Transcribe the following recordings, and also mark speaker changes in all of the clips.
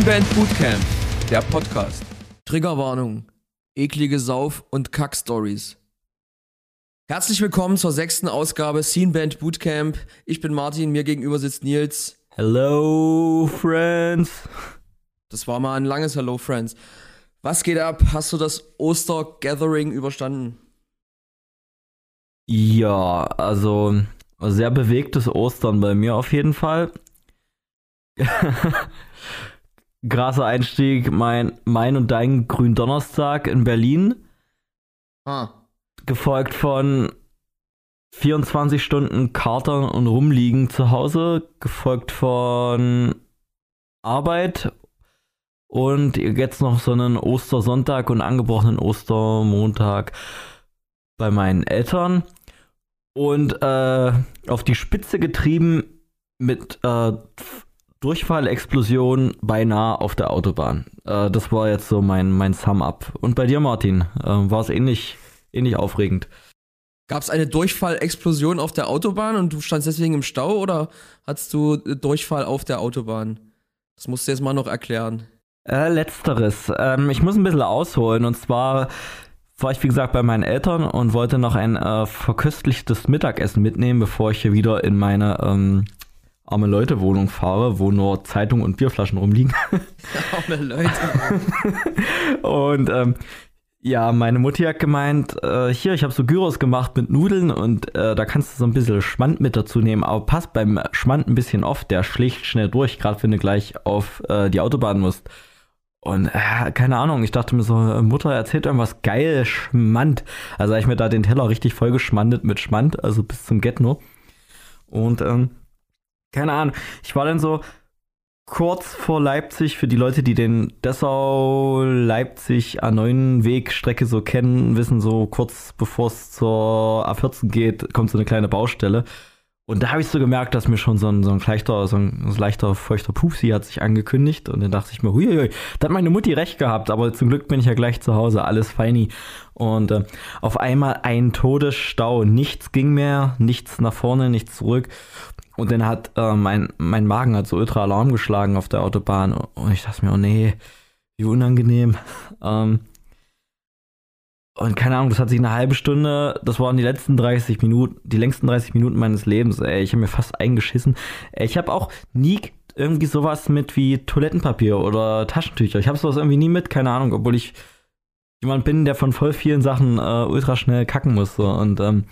Speaker 1: Scene Band Bootcamp, der Podcast. Triggerwarnung, eklige Sauf- und Kack-Stories. Herzlich willkommen zur sechsten Ausgabe Scene Band Bootcamp. Ich bin Martin, mir gegenüber sitzt Nils.
Speaker 2: Hello, Friends.
Speaker 1: Das war mal ein langes Hello, Friends. Was geht ab? Hast du das Oster-Gathering überstanden?
Speaker 2: Ja, also sehr bewegtes Ostern bei mir auf jeden Fall. Krasser Einstieg, mein, mein und dein Gründonnerstag in Berlin.
Speaker 1: Ah.
Speaker 2: Gefolgt von 24 Stunden Katern und Rumliegen zu Hause. Gefolgt von Arbeit. Und jetzt noch so einen Ostersonntag und angebrochenen Ostermontag bei meinen Eltern. Und äh, auf die Spitze getrieben mit äh, Durchfallexplosion beinahe auf der Autobahn. Äh, das war jetzt so mein, mein Sum-Up. Und bei dir, Martin, äh, war es ähnlich, ähnlich aufregend?
Speaker 1: Gab es eine Durchfallexplosion auf der Autobahn und du standst deswegen im Stau oder hattest du Durchfall auf der Autobahn? Das musst du jetzt mal noch erklären.
Speaker 2: Äh, letzteres. Ähm, ich muss ein bisschen ausholen. Und zwar war ich, wie gesagt, bei meinen Eltern und wollte noch ein äh, verköstlichtes Mittagessen mitnehmen, bevor ich hier wieder in meine ähm, arme Leute Wohnung fahre, wo nur Zeitungen und Bierflaschen rumliegen.
Speaker 1: arme Leute.
Speaker 2: und ähm, ja, meine Mutti hat gemeint, äh, hier, ich habe so Gyros gemacht mit Nudeln und äh, da kannst du so ein bisschen Schmand mit dazu nehmen, aber passt beim Schmand ein bisschen auf, der schlägt schnell durch, gerade wenn du gleich auf äh, die Autobahn musst. Und äh, keine Ahnung, ich dachte mir so, Mutter erzählt irgendwas geil, Schmand. Also habe ich mir da den Teller richtig voll geschmandet mit Schmand, also bis zum Getno. Und ähm, keine Ahnung, ich war dann so kurz vor Leipzig, für die Leute, die den Dessau-Leipzig A9-Wegstrecke so kennen, wissen so kurz bevor es zur A14 geht, kommt so eine kleine Baustelle. Und da habe ich so gemerkt, dass mir schon so ein, so ein leichter, so ein, leichter feuchter Pupsi hat sich angekündigt. Und dann dachte ich mir, huiuiui, da hat meine Mutti recht gehabt. Aber zum Glück bin ich ja gleich zu Hause, alles feini. Und äh, auf einmal ein Todesstau. Nichts ging mehr, nichts nach vorne, nichts zurück. Und dann hat äh, mein, mein Magen hat so ultra Alarm geschlagen auf der Autobahn. Und ich dachte mir, oh nee, wie unangenehm. Ähm, und keine Ahnung, das hat sich eine halbe Stunde, das waren die letzten 30 Minuten, die längsten 30 Minuten meines Lebens. Ey, ich habe mir fast eingeschissen. Ich habe auch nie irgendwie sowas mit wie Toilettenpapier oder Taschentücher. Ich habe sowas irgendwie nie mit, keine Ahnung, obwohl ich jemand bin, der von voll vielen Sachen äh, ultra schnell kacken muss. So. Und ähm,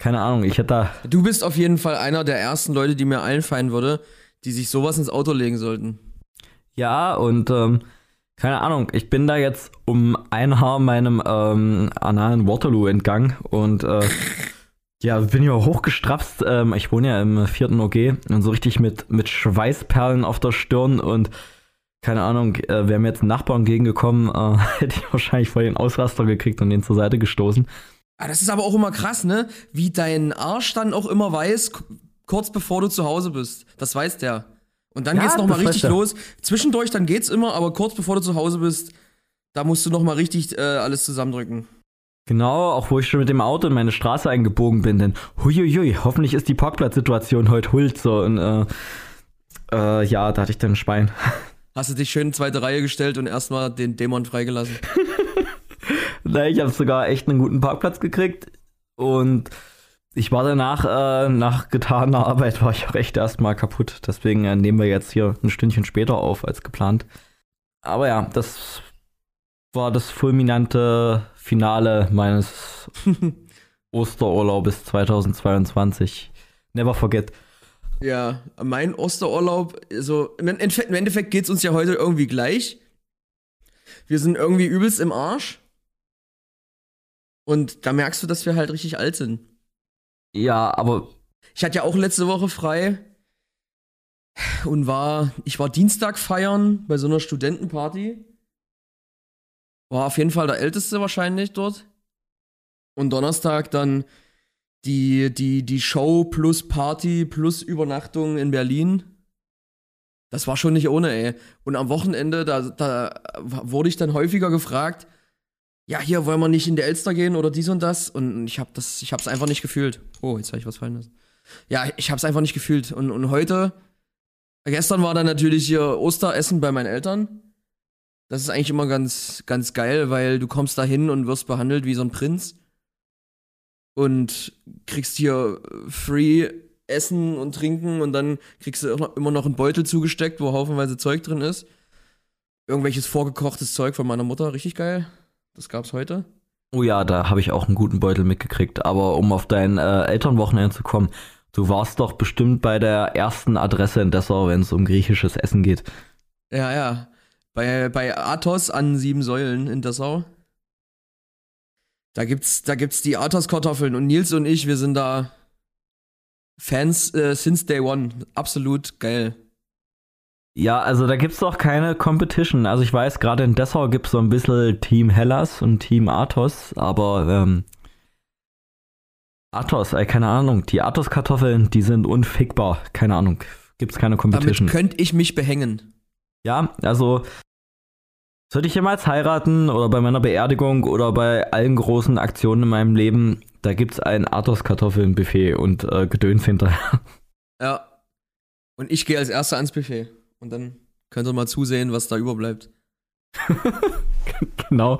Speaker 2: keine Ahnung, ich hätte da.
Speaker 1: Du bist auf jeden Fall einer der ersten Leute, die mir einfallen würde, die sich sowas ins Auto legen sollten.
Speaker 2: Ja, und ähm, keine Ahnung, ich bin da jetzt um ein Haar meinem ähm, analen Waterloo entgangen und äh, ja, bin ja hochgestrapst. Ähm, ich wohne ja im vierten OG und so richtig mit, mit Schweißperlen auf der Stirn und keine Ahnung, äh, wäre mir jetzt ein Nachbar entgegengekommen, äh, hätte ich wahrscheinlich voll den Ausraster gekriegt und den zur Seite gestoßen.
Speaker 1: Ah, das ist aber auch immer krass, ne? Wie dein Arsch dann auch immer weiß, kurz bevor du zu Hause bist. Das weiß der. Und dann ja, geht's nochmal richtig los. Zwischendurch, dann geht's immer, aber kurz bevor du zu Hause bist, da musst du nochmal richtig äh, alles zusammendrücken.
Speaker 2: Genau, auch wo ich schon mit dem Auto in meine Straße eingebogen bin, denn huiuiui, hoffentlich ist die Parkplatzsituation heute hult so und äh, äh, ja, da hatte ich dann ein Schwein.
Speaker 1: Hast du dich schön in zweite Reihe gestellt und erstmal den Dämon freigelassen?
Speaker 2: Nein, ich habe sogar echt einen guten Parkplatz gekriegt und ich war danach, äh, nach getaner Arbeit, war ich auch echt erstmal kaputt. Deswegen äh, nehmen wir jetzt hier ein Stündchen später auf als geplant. Aber ja, das war das fulminante Finale meines Osterurlaubes 2022. Never forget.
Speaker 1: Ja, mein Osterurlaub, also im Endeffekt, im Endeffekt geht es uns ja heute irgendwie gleich. Wir sind irgendwie übelst im Arsch. Und da merkst du, dass wir halt richtig alt sind.
Speaker 2: Ja, aber.
Speaker 1: Ich hatte ja auch letzte Woche frei und war, ich war Dienstag feiern bei so einer Studentenparty. War auf jeden Fall der Älteste wahrscheinlich dort. Und Donnerstag dann die, die, die Show plus Party plus Übernachtung in Berlin. Das war schon nicht ohne, ey. Und am Wochenende, da, da wurde ich dann häufiger gefragt, ja, hier wollen wir nicht in der Elster gehen oder dies und das. Und ich habe das, ich hab's einfach nicht gefühlt. Oh, jetzt habe ich was fallen lassen. Ja, ich hab's einfach nicht gefühlt. Und, und heute Gestern war dann natürlich hier Osteressen bei meinen Eltern. Das ist eigentlich immer ganz, ganz geil, weil du kommst da hin und wirst behandelt wie so ein Prinz. Und kriegst hier free Essen und Trinken und dann kriegst du immer noch einen Beutel zugesteckt, wo haufenweise Zeug drin ist. Irgendwelches vorgekochtes Zeug von meiner Mutter, richtig geil. Das gab's heute.
Speaker 2: Oh ja, da habe ich auch einen guten Beutel mitgekriegt. Aber um auf dein äh, Elternwochenende zu kommen, du warst doch bestimmt bei der ersten Adresse in Dessau, wenn es um griechisches Essen geht.
Speaker 1: Ja, ja. Bei, bei Athos an sieben Säulen in Dessau. Da gibt's, da gibt's die Athos-Kartoffeln und Nils und ich, wir sind da Fans äh, since day one. Absolut geil.
Speaker 2: Ja, also da gibt's doch keine Competition. Also ich weiß, gerade in Dessau gibt's so ein bisschen Team Hellas und Team Athos, aber ähm, Athos, äh, keine Ahnung, die Athos-Kartoffeln, die sind unfickbar. Keine Ahnung, gibt's keine Competition.
Speaker 1: Damit könnte ich mich behängen.
Speaker 2: Ja, also sollte ich jemals heiraten oder bei meiner Beerdigung oder bei allen großen Aktionen in meinem Leben, da gibt's ein Athos-Kartoffeln-Buffet und äh, Gedöns hinterher.
Speaker 1: Ja. Und ich gehe als erster ans Buffet. Und dann könnt ihr mal zusehen, was da überbleibt.
Speaker 2: genau.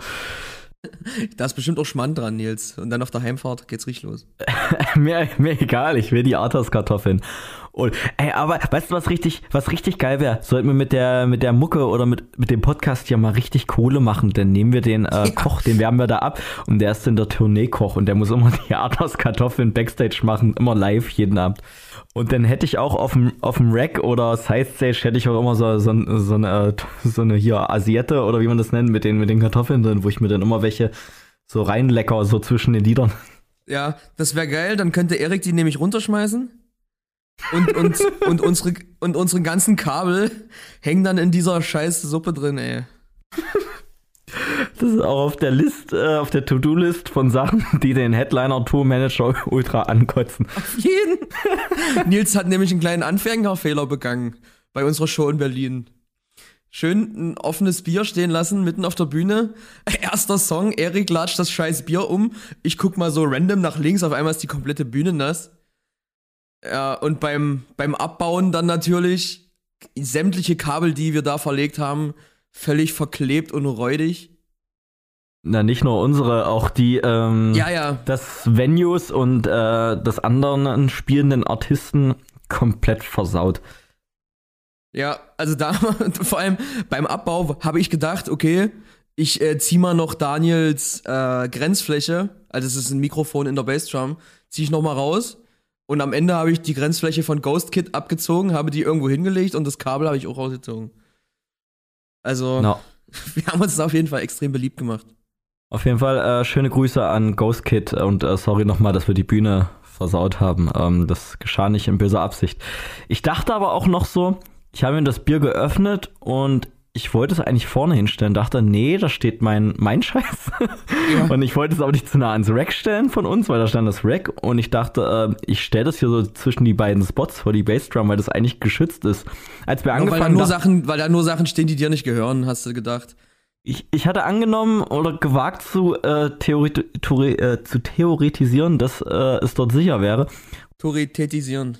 Speaker 1: Da ist bestimmt auch Schmand dran, Nils. Und dann auf der Heimfahrt geht's richtig los.
Speaker 2: mir, mir egal, ich will die Athos-Kartoffeln. Und, ey, aber weißt du, was richtig, was richtig geil wäre? Sollten wir mit der, mit der Mucke oder mit, mit dem Podcast hier mal richtig Kohle machen, dann nehmen wir den äh. Koch, den wärmen wir da ab und der ist in der Tournee-Koch und der muss immer die Athos-Kartoffeln Backstage machen, immer live jeden Abend. Und dann hätte ich auch auf dem, auf dem Rack oder Side Stage hätte ich auch immer so, so, so, eine, so eine hier Asiette oder wie man das nennt, mit den, mit den Kartoffeln drin, wo ich mir dann immer welche so reinlecker, so zwischen den Liedern.
Speaker 1: Ja, das wäre geil, dann könnte Erik die nämlich runterschmeißen. Und, und, und, unsere, und unsere ganzen Kabel hängen dann in dieser scheiß Suppe drin, ey.
Speaker 2: Das ist auch auf der List, äh, auf der To-Do-List von Sachen, die den Headliner-Tour-Manager ultra ankotzen.
Speaker 1: Auf jeden. Nils hat nämlich einen kleinen Anfängerfehler begangen bei unserer Show in Berlin. Schön ein offenes Bier stehen lassen, mitten auf der Bühne. Erster Song, Erik latscht das scheiß Bier um. Ich guck mal so random nach links, auf einmal ist die komplette Bühne nass. Ja, und beim, beim Abbauen dann natürlich sämtliche Kabel, die wir da verlegt haben, völlig verklebt und räudig.
Speaker 2: Na, nicht nur unsere, auch die ähm,
Speaker 1: ja, ja.
Speaker 2: das Venues und äh, das anderen spielenden Artisten komplett versaut.
Speaker 1: Ja, also da vor allem beim Abbau habe ich gedacht, okay, ich äh, zieh mal noch Daniels äh, Grenzfläche, also es ist ein Mikrofon in der Bassdrum, zieh ich noch mal raus und am Ende habe ich die Grenzfläche von Ghost Kid abgezogen, habe die irgendwo hingelegt und das Kabel habe ich auch rausgezogen. Also, no. wir haben uns da auf jeden Fall extrem beliebt gemacht.
Speaker 2: Auf jeden Fall äh, schöne Grüße an Ghost Kid und äh, sorry nochmal, dass wir die Bühne versaut haben. Ähm, das geschah nicht in böser Absicht. Ich dachte aber auch noch so, ich habe mir das Bier geöffnet und ich wollte es eigentlich vorne hinstellen, dachte, nee, da steht mein, mein Scheiß. Ja. Und ich wollte es aber nicht zu nah ans Rack stellen von uns, weil da stand das Rack. Und ich dachte, äh, ich stelle das hier so zwischen die beiden Spots vor die Bassdrum, weil das eigentlich geschützt ist. Als wir ja, angefangen
Speaker 1: weil da nur Sachen, weil da nur Sachen stehen, die dir nicht gehören, hast du gedacht.
Speaker 2: Ich, ich hatte angenommen oder gewagt zu, äh, Theori äh, zu theoretisieren, dass äh, es dort sicher wäre.
Speaker 1: Theoretisieren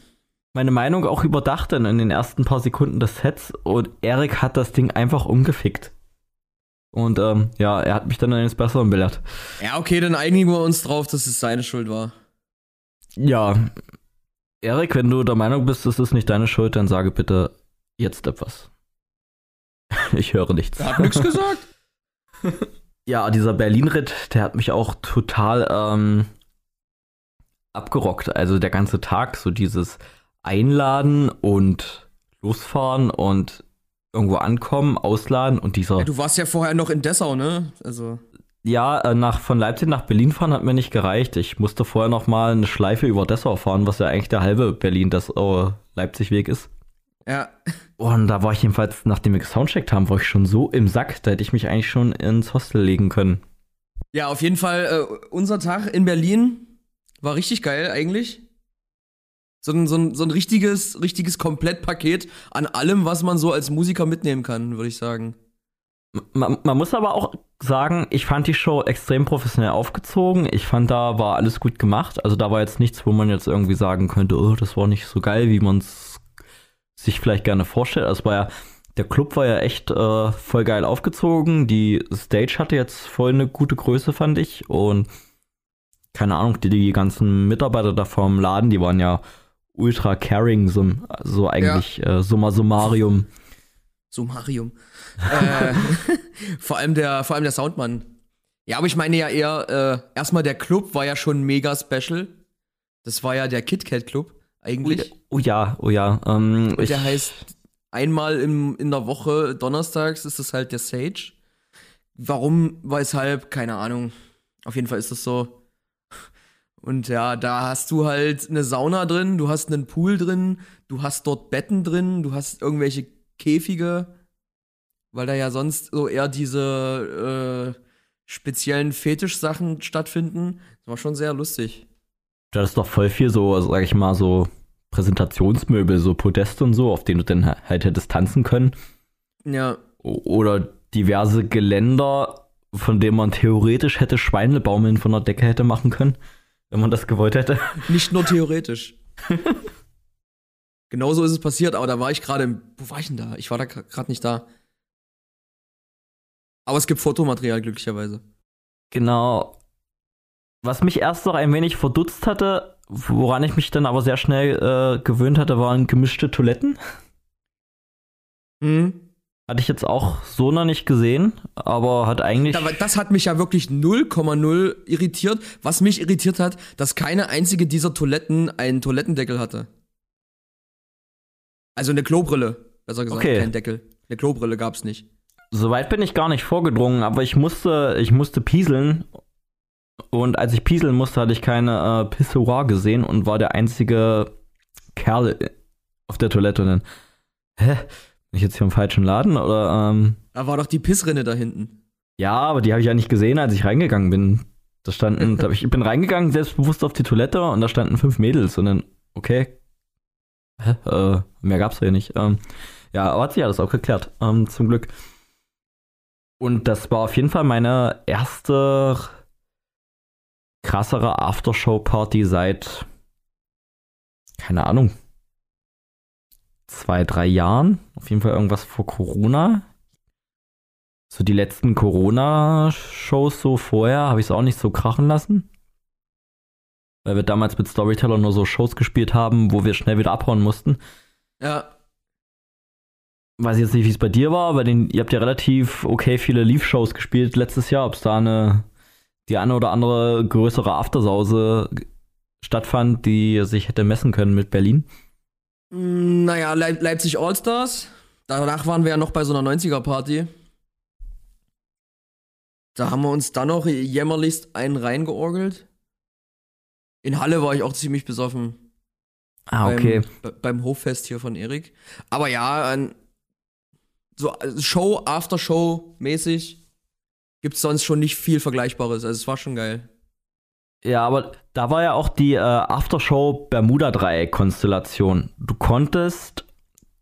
Speaker 2: meine Meinung auch überdacht dann in den ersten paar Sekunden des Sets und Erik hat das Ding einfach umgefickt. Und ähm, ja, er hat mich dann eines Besseren belehrt.
Speaker 1: Ja, okay, dann einigen wir uns drauf, dass es seine Schuld war.
Speaker 2: Ja. Erik, wenn du der Meinung bist, es ist nicht deine Schuld, dann sage bitte jetzt etwas. ich höre nichts.
Speaker 1: Er hat nichts gesagt.
Speaker 2: ja, dieser Berlin-Ritt, der hat mich auch total ähm, abgerockt. Also der ganze Tag, so dieses einladen und losfahren und irgendwo ankommen, ausladen und dieser. Ja,
Speaker 1: du warst ja vorher noch in Dessau, ne? Also.
Speaker 2: Ja, äh, nach, von Leipzig nach Berlin fahren hat mir nicht gereicht. Ich musste vorher noch mal eine Schleife über Dessau fahren, was ja eigentlich der halbe Berlin-Dessau-Leipzig-Weg ist.
Speaker 1: Ja.
Speaker 2: Und da war ich jedenfalls, nachdem wir gesoundcheckt haben, war ich schon so im Sack, da hätte ich mich eigentlich schon ins Hostel legen können.
Speaker 1: Ja, auf jeden Fall, äh, unser Tag in Berlin war richtig geil eigentlich. So ein, so, ein, so ein richtiges, richtiges Komplettpaket an allem, was man so als Musiker mitnehmen kann, würde ich sagen.
Speaker 2: Man, man, muss aber auch sagen, ich fand die Show extrem professionell aufgezogen. Ich fand, da war alles gut gemacht. Also da war jetzt nichts, wo man jetzt irgendwie sagen könnte, oh, das war nicht so geil, wie man es sich vielleicht gerne vorstellt. Also war ja, der Club war ja echt äh, voll geil aufgezogen. Die Stage hatte jetzt voll eine gute Größe, fand ich. Und keine Ahnung, die, die ganzen Mitarbeiter da vom Laden, die waren ja ultra caring, so, so eigentlich ja. äh, summa summarium.
Speaker 1: Summarium. äh, vor allem der, vor allem der Soundmann. Ja, aber ich meine ja eher, äh, erstmal der Club war ja schon mega special. Das war ja der KitKat Club eigentlich.
Speaker 2: Oh, ja, oh ja. Ähm,
Speaker 1: Und der heißt einmal im, in der Woche, donnerstags, ist das halt der Sage. Warum, weshalb, keine Ahnung. Auf jeden Fall ist das so. Und ja, da hast du halt eine Sauna drin, du hast einen Pool drin, du hast dort Betten drin, du hast irgendwelche Käfige, weil da ja sonst so eher diese äh, speziellen Fetischsachen stattfinden. Das war schon sehr lustig.
Speaker 2: Du hattest doch voll viel so, sag ich mal, so Präsentationsmöbel, so Podeste und so, auf denen du dann halt hättest tanzen können.
Speaker 1: Ja.
Speaker 2: Oder diverse Geländer, von denen man theoretisch hätte Schweinebaumeln von der Decke hätte machen können wenn man das gewollt hätte.
Speaker 1: Nicht nur theoretisch. Genauso ist es passiert, aber da war ich gerade. Wo war ich denn da? Ich war da gerade nicht da. Aber es gibt Fotomaterial, glücklicherweise.
Speaker 2: Genau. Was mich erst noch ein wenig verdutzt hatte, woran ich mich dann aber sehr schnell äh, gewöhnt hatte, waren gemischte Toiletten.
Speaker 1: Mhm.
Speaker 2: Hatte ich jetzt auch so noch nicht gesehen, aber hat eigentlich.
Speaker 1: Das hat mich ja wirklich 0,0 irritiert. Was mich irritiert hat, dass keine einzige dieser Toiletten einen Toilettendeckel hatte. Also eine Klobrille, besser gesagt, okay. kein Deckel. Eine Klobrille gab's nicht.
Speaker 2: Soweit bin ich gar nicht vorgedrungen, aber ich musste, ich musste pieseln. Und als ich pieseln musste, hatte ich keine äh, Pissoir gesehen und war der einzige Kerl auf der Toilette. Und dann, hä? Bin ich jetzt hier im falschen Laden oder? Ähm,
Speaker 1: da war doch die Pissrinne da hinten.
Speaker 2: Ja, aber die habe ich ja nicht gesehen, als ich reingegangen bin. Da standen, da ich bin reingegangen, selbstbewusst auf die Toilette und da standen fünf Mädels und dann, okay. Hä? Äh, mehr gab's ja nicht. Ähm, ja, aber hat sich alles auch geklärt, ähm, zum Glück. Und das war auf jeden Fall meine erste krassere Aftershow-Party seit, keine Ahnung, zwei, drei Jahren. Auf jeden Fall irgendwas vor Corona. So die letzten Corona-Shows so vorher habe ich es auch nicht so krachen lassen. Weil wir damals mit Storyteller nur so Shows gespielt haben, wo wir schnell wieder abhauen mussten.
Speaker 1: Ja.
Speaker 2: Weiß jetzt nicht, wie es bei dir war, aber den, ihr habt ja relativ okay viele Leaf-Shows gespielt letztes Jahr. Ob es da eine, die eine oder andere größere Aftersause stattfand, die sich hätte messen können mit Berlin.
Speaker 1: Hm, naja, Leip Leipzig Allstars. Danach waren wir ja noch bei so einer 90er-Party. Da haben wir uns dann noch jämmerlichst einen reingeorgelt. In Halle war ich auch ziemlich besoffen.
Speaker 2: Ah, okay.
Speaker 1: Beim, beim Hoffest hier von Erik. Aber ja, so Show, After-Show mäßig gibt es sonst schon nicht viel Vergleichbares. Also es war schon geil.
Speaker 2: Ja, aber da war ja auch die äh, Aftershow Bermuda-Dreieck-Konstellation. Du konntest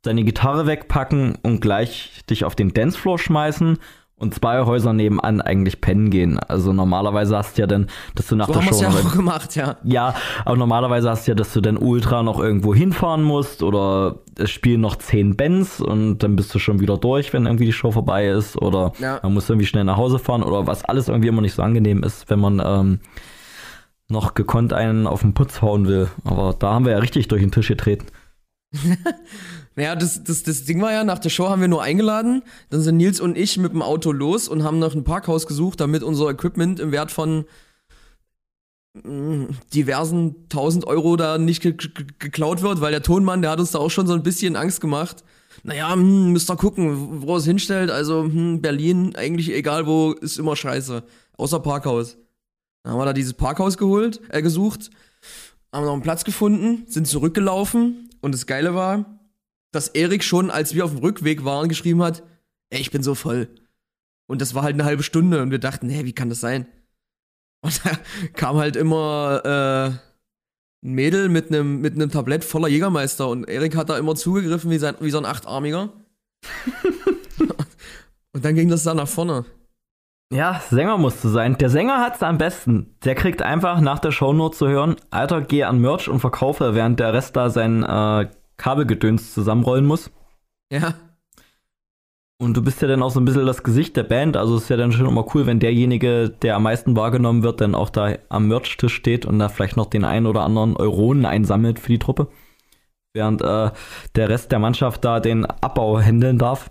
Speaker 2: deine Gitarre wegpacken und gleich dich auf den Dancefloor schmeißen und zwei Häuser nebenan eigentlich pennen gehen. Also normalerweise hast du ja dann, dass du nach
Speaker 1: so
Speaker 2: der
Speaker 1: haben
Speaker 2: Show.
Speaker 1: ja auch gemacht, ja.
Speaker 2: Ja, aber normalerweise hast du ja, dass du dann ultra noch irgendwo hinfahren musst oder es spielen noch zehn Bands und dann bist du schon wieder durch, wenn irgendwie die Show vorbei ist. Oder ja. man muss irgendwie schnell nach Hause fahren oder was alles irgendwie immer nicht so angenehm ist, wenn man ähm, noch gekonnt einen auf den Putz hauen will. Aber da haben wir ja richtig durch den Tisch getreten.
Speaker 1: naja, das, das, das Ding war ja, nach der Show haben wir nur eingeladen. Dann sind Nils und ich mit dem Auto los und haben noch ein Parkhaus gesucht, damit unser Equipment im Wert von mm, diversen tausend Euro da nicht ge ge geklaut wird, weil der Tonmann, der hat uns da auch schon so ein bisschen Angst gemacht. Naja, hm, müsst ihr gucken, wo es hinstellt. Also, hm, Berlin, eigentlich egal wo, ist immer scheiße. Außer Parkhaus. Dann haben wir da dieses Parkhaus geholt, äh, gesucht, haben noch einen Platz gefunden, sind zurückgelaufen und das Geile war, dass Erik schon, als wir auf dem Rückweg waren, geschrieben hat, ey, ich bin so voll. Und das war halt eine halbe Stunde und wir dachten, hä, wie kann das sein? Und da kam halt immer äh, ein Mädel mit einem mit Tablett voller Jägermeister und Erik hat da immer zugegriffen wie, sein, wie so ein Achtarmiger. und dann ging das da nach vorne.
Speaker 2: Ja, Sänger musste sein. Der Sänger hat's am besten. Der kriegt einfach nach der Show nur zu hören, Alter, geh an Merch und verkaufe, während der Rest da sein äh, Kabelgedöns zusammenrollen muss.
Speaker 1: Ja.
Speaker 2: Und du bist ja dann auch so ein bisschen das Gesicht der Band, also es ist ja dann schon immer cool, wenn derjenige, der am meisten wahrgenommen wird, dann auch da am Merch-Tisch steht und da vielleicht noch den einen oder anderen Euronen einsammelt für die Truppe. Während äh, der Rest der Mannschaft da den Abbau handeln darf.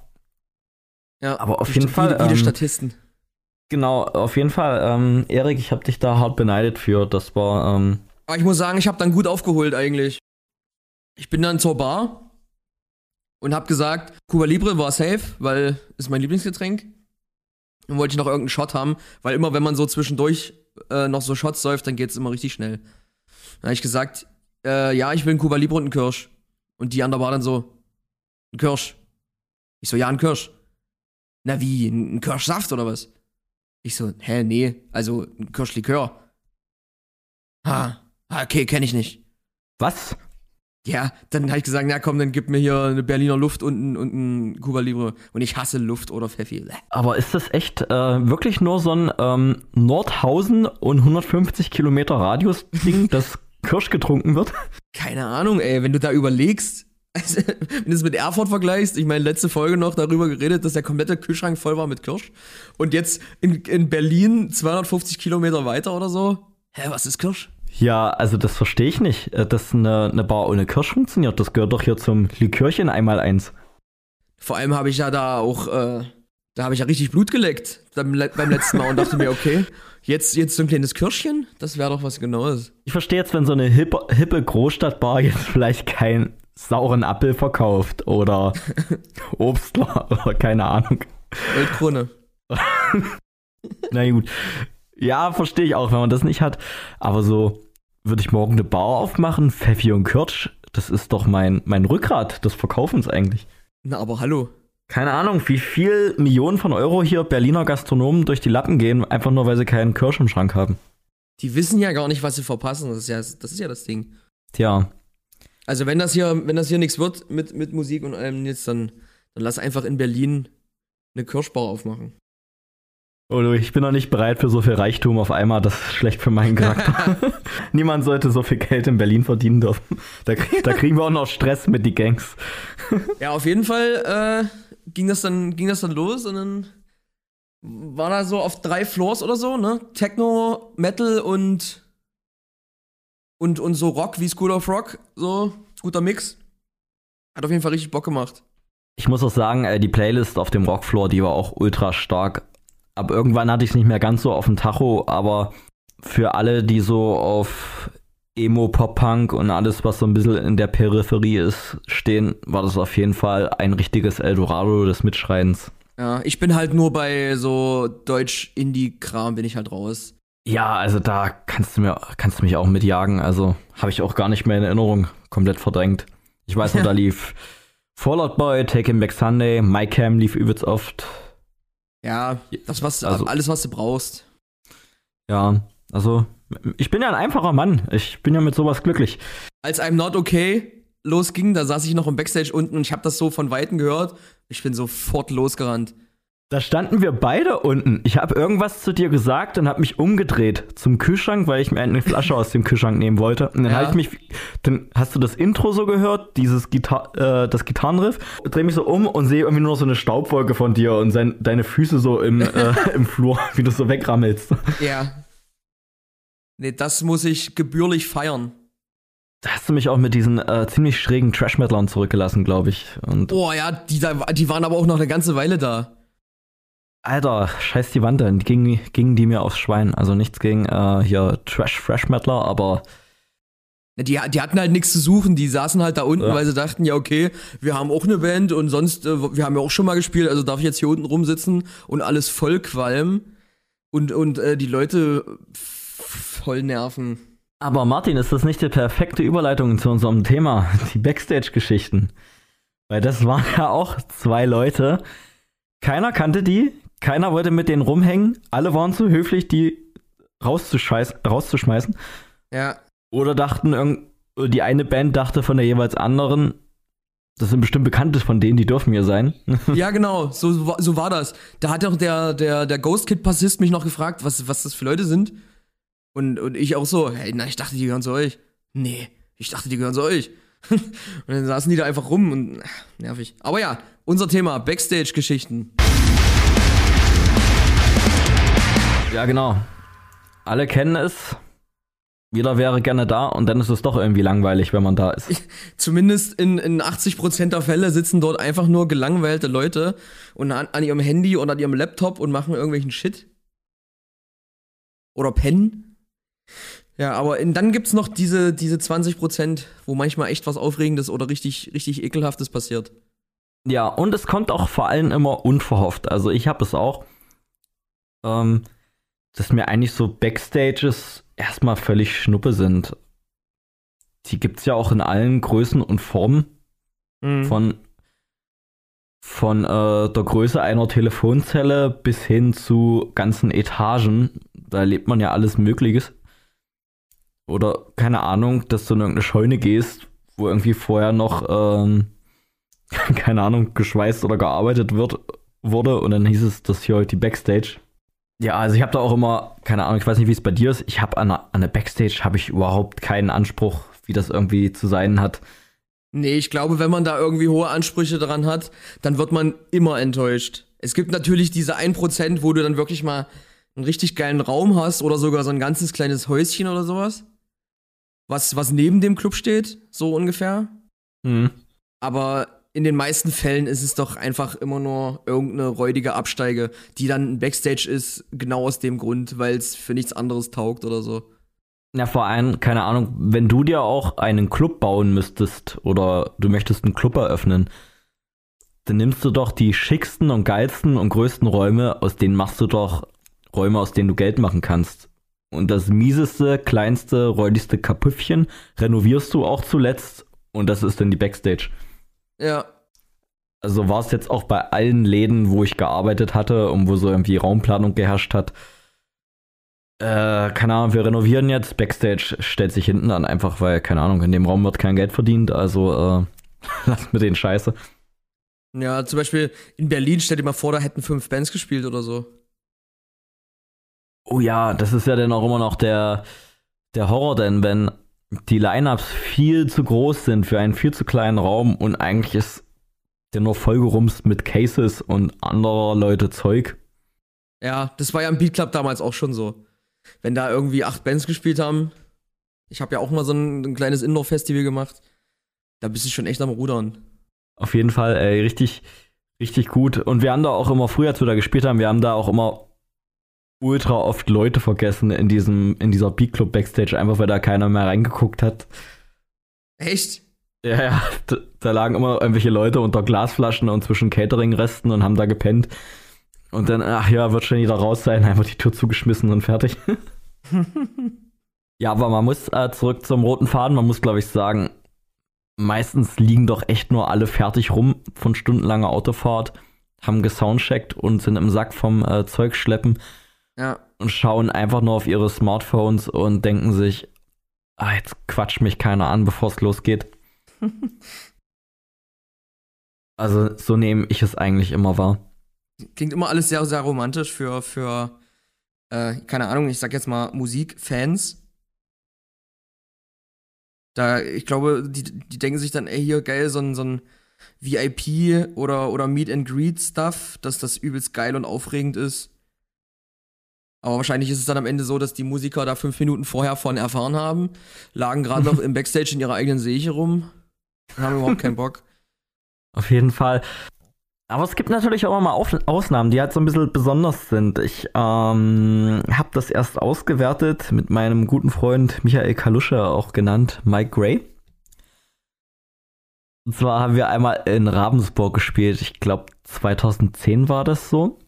Speaker 1: Ja,
Speaker 2: Aber auf jeden Fall,
Speaker 1: wie die
Speaker 2: ähm,
Speaker 1: Statisten.
Speaker 2: Genau, auf jeden Fall. Ähm, Erik, ich habe dich da hart beneidet für. Das war, ähm,
Speaker 1: Aber ich muss sagen, ich habe dann gut aufgeholt eigentlich. Ich bin dann zur Bar und habe gesagt, Cuba Libre war safe, weil ist mein Lieblingsgetränk. Und wollte ich noch irgendeinen Shot haben, weil immer wenn man so zwischendurch äh, noch so Shots säuft, dann geht's immer richtig schnell. Dann habe ich gesagt, äh, ja, ich will einen Cuba Libre und einen Kirsch. Und die andere war dann so, ein Kirsch. Ich so, ja, ein Kirsch. Na wie, ein Kirschsaft oder was? Ich so, hä, nee, also ein Kirschlikör. Ha, okay, kenne ich nicht.
Speaker 2: was?
Speaker 1: Ja, dann habe ich gesagt, na komm, dann gib mir hier eine Berliner Luft und ein, und ein Cuba Libre. Und ich hasse Luft oder Pfeffi.
Speaker 2: Aber ist das echt äh, wirklich nur so ein ähm, Nordhausen und 150 Kilometer Radius-Ding, das Kirsch getrunken wird?
Speaker 1: Keine Ahnung, ey, wenn du da überlegst, also, wenn du es mit Erfurt vergleichst, ich meine, letzte Folge noch darüber geredet, dass der komplette Kühlschrank voll war mit Kirsch. Und jetzt in, in Berlin 250 Kilometer weiter oder so. Hä, was ist Kirsch?
Speaker 2: Ja, also das verstehe ich nicht, äh, dass eine, eine Bar ohne Kirsch funktioniert. Das gehört doch hier zum Likörchen einmal eins.
Speaker 1: Vor allem habe ich ja da auch, äh, da habe ich ja richtig Blut geleckt beim, le- beim letzten Mal und dachte mir, okay, jetzt, jetzt so ein kleines Kirschchen, das wäre doch was Genaues.
Speaker 2: Ich verstehe jetzt, wenn so eine hippe, hippe Großstadtbar jetzt vielleicht keinen sauren Apfel verkauft oder Obstler oder keine Ahnung.
Speaker 1: Goldkrone.
Speaker 2: Na gut. Ja, verstehe ich auch, wenn man das nicht hat. Aber so würde ich morgen eine Bar aufmachen, Pfeffi und Kirsch, das ist doch mein, mein Rückgrat des Verkaufens eigentlich.
Speaker 1: Na, aber hallo.
Speaker 2: Keine Ahnung, wie viel Millionen von Euro hier Berliner Gastronomen durch die Lappen gehen, einfach nur weil sie keinen Kirsch im Schrank haben.
Speaker 1: Die wissen ja gar nicht, was sie verpassen. Das ist ja das, ist ja das Ding.
Speaker 2: Tja,
Speaker 1: Also wenn das hier, wenn das hier nichts wird mit, mit Musik und allem jetzt, dann, dann lass einfach in Berlin eine Kirschbar aufmachen.
Speaker 2: oh, ich bin noch nicht bereit für so viel Reichtum auf einmal, das ist schlecht für meinen Charakter. Niemand sollte so viel Geld in Berlin verdienen dürfen. Da, da kriegen wir auch noch Stress mit die Gangs.
Speaker 1: Ja, auf jeden Fall äh, ging, das dann, ging das dann los und dann war da so auf drei Floors oder so, ne? Techno, Metal und und, und so Rock wie School of Rock, so guter Mix. Hat auf jeden Fall richtig Bock gemacht.
Speaker 2: Ich muss auch sagen, äh, die Playlist auf dem Rockfloor, die war auch ultra stark. Ab irgendwann hatte ich es nicht mehr ganz so auf dem Tacho, aber für alle, die so auf Emo, Pop-Punk und alles, was so ein bisschen in der Peripherie ist, stehen, war das auf jeden Fall ein richtiges Eldorado des Mitschreiens.
Speaker 1: Ja, ich bin halt nur bei so Deutsch-Indie-Kram bin ich halt raus.
Speaker 2: Ja, also da kannst du mir, kannst du mich auch mitjagen. Also habe ich auch gar nicht mehr in Erinnerung, komplett verdrängt. Ich weiß nur, da lief Fallout Boy, Take Him Back Sunday, My Cam lief übelst oft.
Speaker 1: Ja, das was
Speaker 2: Also-
Speaker 1: alles was du brauchst.
Speaker 2: Ja, also ich bin ja ein einfacher Mann. Ich bin ja mit sowas glücklich.
Speaker 1: Als I'm Not Okay losging, da saß ich noch im Backstage unten und ich habe das so von Weitem gehört. Ich bin sofort losgerannt.
Speaker 2: Da standen wir beide unten. Ich habe irgendwas zu dir gesagt und habe mich umgedreht zum Kühlschrank, weil ich mir eine Flasche aus dem Kühlschrank nehmen wollte. Und dann
Speaker 1: Ja.
Speaker 2: habe ich mich, dann hast du das Intro so gehört, dieses Gitar äh, das Gitarrenriff, dreh mich so um und sehe irgendwie nur so eine Staubwolke von dir und sein, deine Füße so im, äh, im Flur, wie du so wegrammelst.
Speaker 1: Ja. Nee, das muss ich gebührlich feiern.
Speaker 2: Da hast du mich auch mit diesen äh, ziemlich schrägen Trash-Metalern zurückgelassen, glaube ich. Und
Speaker 1: Oh ja, die, da, die waren aber auch noch eine ganze Weile da.
Speaker 2: Alter, scheiß die Wand, dann gingen, gingen die mir aufs Schwein. Also nichts gegen äh, hier Trash-Fresh-Metaler, aber
Speaker 1: Die, die hatten halt nichts zu suchen, die saßen halt da unten,
Speaker 2: Ja.
Speaker 1: weil sie dachten, ja, okay, wir haben auch eine Band und sonst, äh, wir haben ja auch schon mal gespielt, also darf ich jetzt hier unten rumsitzen und alles voll qualmen und, und äh, die Leute voll nerven.
Speaker 2: Aber Martin, ist das nicht die perfekte Überleitung zu unserem Thema, die Backstage-Geschichten? Weil das waren ja auch zwei Leute. Keiner kannte die, keiner wollte mit denen rumhängen, alle waren zu höflich, die rauszuschmeißen.
Speaker 1: Ja.
Speaker 2: Oder dachten, irgend- die eine Band dachte von der jeweils anderen, das sind bestimmt Bekannte von denen, die dürfen hier sein.
Speaker 1: Ja, genau, so, so war das. Da hat auch der, der, der Ghost Kid-Passist mich noch gefragt, was, was das für Leute sind. Und, und ich auch so, hey, na, ich dachte, die gehören zu euch. Nee, ich dachte, die gehören zu euch. und dann saßen die da einfach rum und ach, nervig. Aber ja, unser Thema, Backstage-Geschichten.
Speaker 2: Ja, genau. Alle kennen es. Jeder wäre gerne da und dann ist es doch irgendwie langweilig, wenn man da ist.
Speaker 1: Zumindest in, in 80% der Fälle sitzen dort einfach nur gelangweilte Leute und an, an ihrem Handy oder an ihrem Laptop und machen irgendwelchen Shit. Oder pennen. Ja, aber in, dann gibt's noch diese, diese 20%, wo manchmal echt was Aufregendes oder richtig, richtig Ekelhaftes passiert.
Speaker 2: Ja, und es kommt auch vor allem immer unverhofft. Also ich habe es auch, ähm, dass mir eigentlich so Backstages erstmal völlig Schnuppe sind. Die gibt's ja auch in allen Größen und Formen.
Speaker 1: Mhm.
Speaker 2: Von, von äh, der Größe einer Telefonzelle bis hin zu ganzen Etagen. Da erlebt man ja alles Mögliches. Oder, keine Ahnung, dass du in irgendeine Scheune gehst, wo irgendwie vorher noch, ähm, keine Ahnung, geschweißt oder gearbeitet wird, wurde. Und dann hieß es, das hier heute die Backstage. Ja, also ich habe da auch immer, keine Ahnung, ich weiß nicht, wie es bei dir ist. Ich habe an, an der Backstage habe ich überhaupt keinen Anspruch, wie das irgendwie zu sein hat.
Speaker 1: Nee, ich glaube, wenn man da irgendwie hohe Ansprüche dran hat, dann wird man immer enttäuscht. Es gibt natürlich diese 1%, wo du dann wirklich mal einen richtig geilen Raum hast oder sogar so ein ganzes kleines Häuschen oder sowas. Was, was neben dem Club steht, so ungefähr.
Speaker 2: Mhm.
Speaker 1: Aber in den meisten Fällen ist es doch einfach immer nur irgendeine räudige Absteige, die dann ein Backstage ist, genau aus dem Grund, weil es für nichts anderes taugt oder so.
Speaker 2: Ja, vor allem, keine Ahnung, wenn du dir auch einen Club bauen müsstest oder du möchtest einen Club eröffnen, dann nimmst du doch die schicksten und geilsten und größten Räume, aus denen machst du doch Räume, aus denen du Geld machen kannst. Und das mieseste, kleinste, räudigste Kapüffchen renovierst du auch zuletzt und das ist dann die Backstage.
Speaker 1: Ja,
Speaker 2: Also war es jetzt auch bei allen Läden, wo ich gearbeitet hatte und wo so irgendwie Raumplanung geherrscht hat. Äh, keine Ahnung, wir renovieren jetzt. Backstage stellt sich hinten an, einfach weil, keine Ahnung, in dem Raum wird kein Geld verdient. Also, äh, lasst mir den Scheiße.
Speaker 1: ja, zum Beispiel in Berlin, stell dir mal vor, da hätten fünf Bands gespielt oder so.
Speaker 2: Oh ja, das ist ja dann auch immer noch der, der Horror, denn wenn die Lineups viel zu groß sind für einen viel zu kleinen Raum und eigentlich ist der nur vollgerumst mit Cases und anderer Leute Zeug.
Speaker 1: Ja, das war ja im Beat Club damals auch schon so. Wenn da irgendwie acht Bands gespielt haben, ich habe ja auch mal so ein, ein kleines Indoor-Festival gemacht, da bist du schon echt am Rudern.
Speaker 2: Auf jeden Fall, ey, richtig, richtig gut. Und wir haben da auch immer, früher, als wir da gespielt haben, wir haben da auch immer ultra oft Leute vergessen in diesem, in dieser Beat Club Backstage, einfach weil da keiner mehr reingeguckt hat.
Speaker 1: Echt?
Speaker 2: Ja, ja, da, da lagen immer irgendwelche Leute unter Glasflaschen und zwischen Catering-Resten und haben da gepennt. Und dann, ach ja, wird schon wieder raus sein, einfach die Tür zugeschmissen und fertig. ja, aber man muss äh, zurück zum roten Faden, man muss, glaube ich, sagen, meistens liegen doch echt nur alle fertig rum von stundenlanger Autofahrt, haben gesoundcheckt und sind im Sack vom äh, Zeug schleppen
Speaker 1: Ja.
Speaker 2: und schauen einfach nur auf ihre Smartphones und denken sich, ah, jetzt quatscht mich keiner an, bevor es losgeht. Also so nehme ich es eigentlich immer wahr.
Speaker 1: Klingt immer alles sehr, sehr romantisch für, für äh, keine Ahnung, ich sag jetzt mal Musikfans. Da, ich glaube, die, die denken sich dann, ey, hier geil, so ein, so ein VIP oder, oder Meet and Greet Stuff, dass das übelst geil und aufregend ist. Aber wahrscheinlich ist es dann am Ende so, dass die Musiker da fünf Minuten vorher von erfahren haben, lagen gerade noch im Backstage in ihrer eigenen Seche rum und haben überhaupt keinen Bock.
Speaker 2: Auf jeden Fall. Aber es gibt natürlich auch immer mal Auf Ausnahmen, die halt so ein bisschen besonders sind. Ich ähm, habe das erst ausgewertet mit meinem guten Freund Michael Kalusche, auch genannt Mike Gray. Und zwar haben wir einmal in Ravensburg gespielt. Ich glaube, 2010 war das so.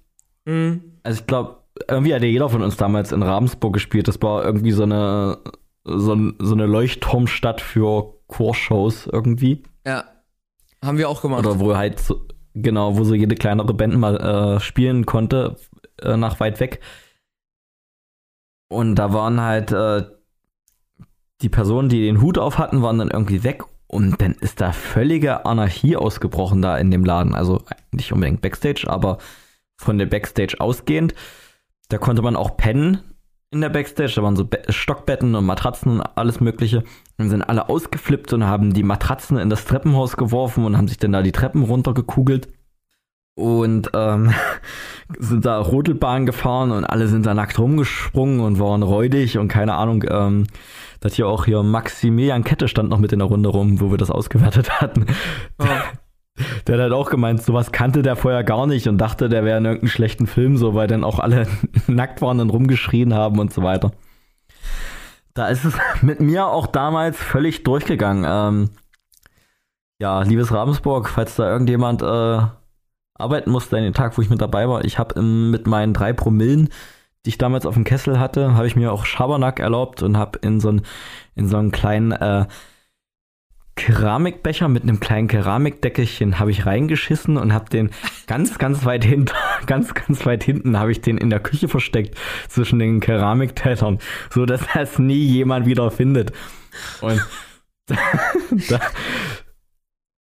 Speaker 1: Mhm.
Speaker 2: Also ich glaube, irgendwie hat ja jeder von uns damals in Ravensburg gespielt. Das war irgendwie so eine, so, so eine Leuchtturmstadt für Chorshows irgendwie.
Speaker 1: Ja. Haben wir auch gemacht.
Speaker 2: Oder wo halt so, genau, wo so jede kleinere Band mal äh, spielen konnte, äh, nach weit weg. Und da waren halt äh, die Personen, die den Hut auf hatten, waren dann irgendwie weg. Und dann ist da völlige Anarchie ausgebrochen da in dem Laden. Also nicht unbedingt Backstage, aber von der Backstage ausgehend. Da konnte man auch pennen. in der Backstage. Da waren so Be Stockbetten und Matratzen und alles Mögliche. Dann sind alle ausgeflippt und haben die Matratzen in das Treppenhaus geworfen und haben sich dann da die Treppen runtergekugelt. Und ähm, sind da Rodelbahn gefahren und alle sind da nackt rumgesprungen und waren räudig und keine Ahnung. Ähm, dass hier auch hier Maximilian Kette stand noch mit in der Runde rum, wo wir das ausgewertet hatten. Oh. Der hat halt auch gemeint, sowas kannte der vorher gar nicht und dachte, der wäre in irgendeinem schlechten Film so, weil dann auch alle nackt waren und rumgeschrien haben und so weiter. Da ist es mit mir auch damals völlig durchgegangen. Ähm, ja, liebes Ravensburg, falls da irgendjemand äh, arbeiten musste an den Tag, wo ich mit dabei war, ich habe mit meinen drei Promillen, die ich damals auf dem Kessel hatte, habe ich mir auch Schabernack erlaubt und habe in so, in so einen kleinen äh, Keramikbecher mit einem kleinen Keramikdeckelchen habe ich reingeschissen und habe den ganz, ganz weit hinten, ganz, ganz weit hinten habe ich den in der Küche versteckt zwischen den Keramiktellern, so dass das nie jemand wieder findet. Und da,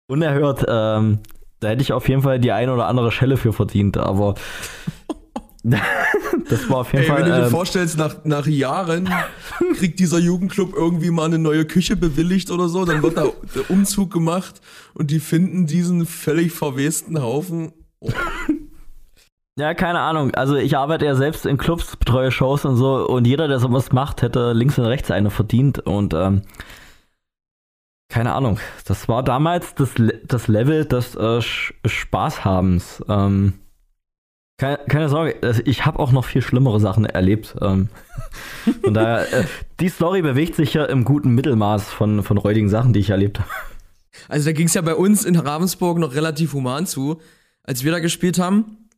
Speaker 2: unerhört, ähm, da hätte ich auf jeden Fall die eine oder andere Schelle für verdient, aber
Speaker 3: das war auf jeden Ey, Fall. Wenn du dir ähm, vorstellst, nach, nach Jahren kriegt dieser Jugendclub irgendwie mal eine neue Küche bewilligt oder so, dann wird da der Umzug gemacht und die finden diesen völlig verwesten Haufen. Oh.
Speaker 2: Ja, keine Ahnung. Also ich arbeite ja selbst in Clubs, betreue Shows und so und jeder, der sowas macht, hätte links und rechts eine verdient und ähm, keine Ahnung. Das war damals das, das Level des äh, Spaßhabens. Ähm, keine, keine Sorge, ich habe auch noch viel schlimmere Sachen erlebt. Ähm, von daher, äh, die Story bewegt sich ja im guten Mittelmaß von, von räudigen Sachen, die ich erlebt habe.
Speaker 1: Also da ging es ja bei uns in Ravensburg noch relativ human zu, als wir da gespielt haben.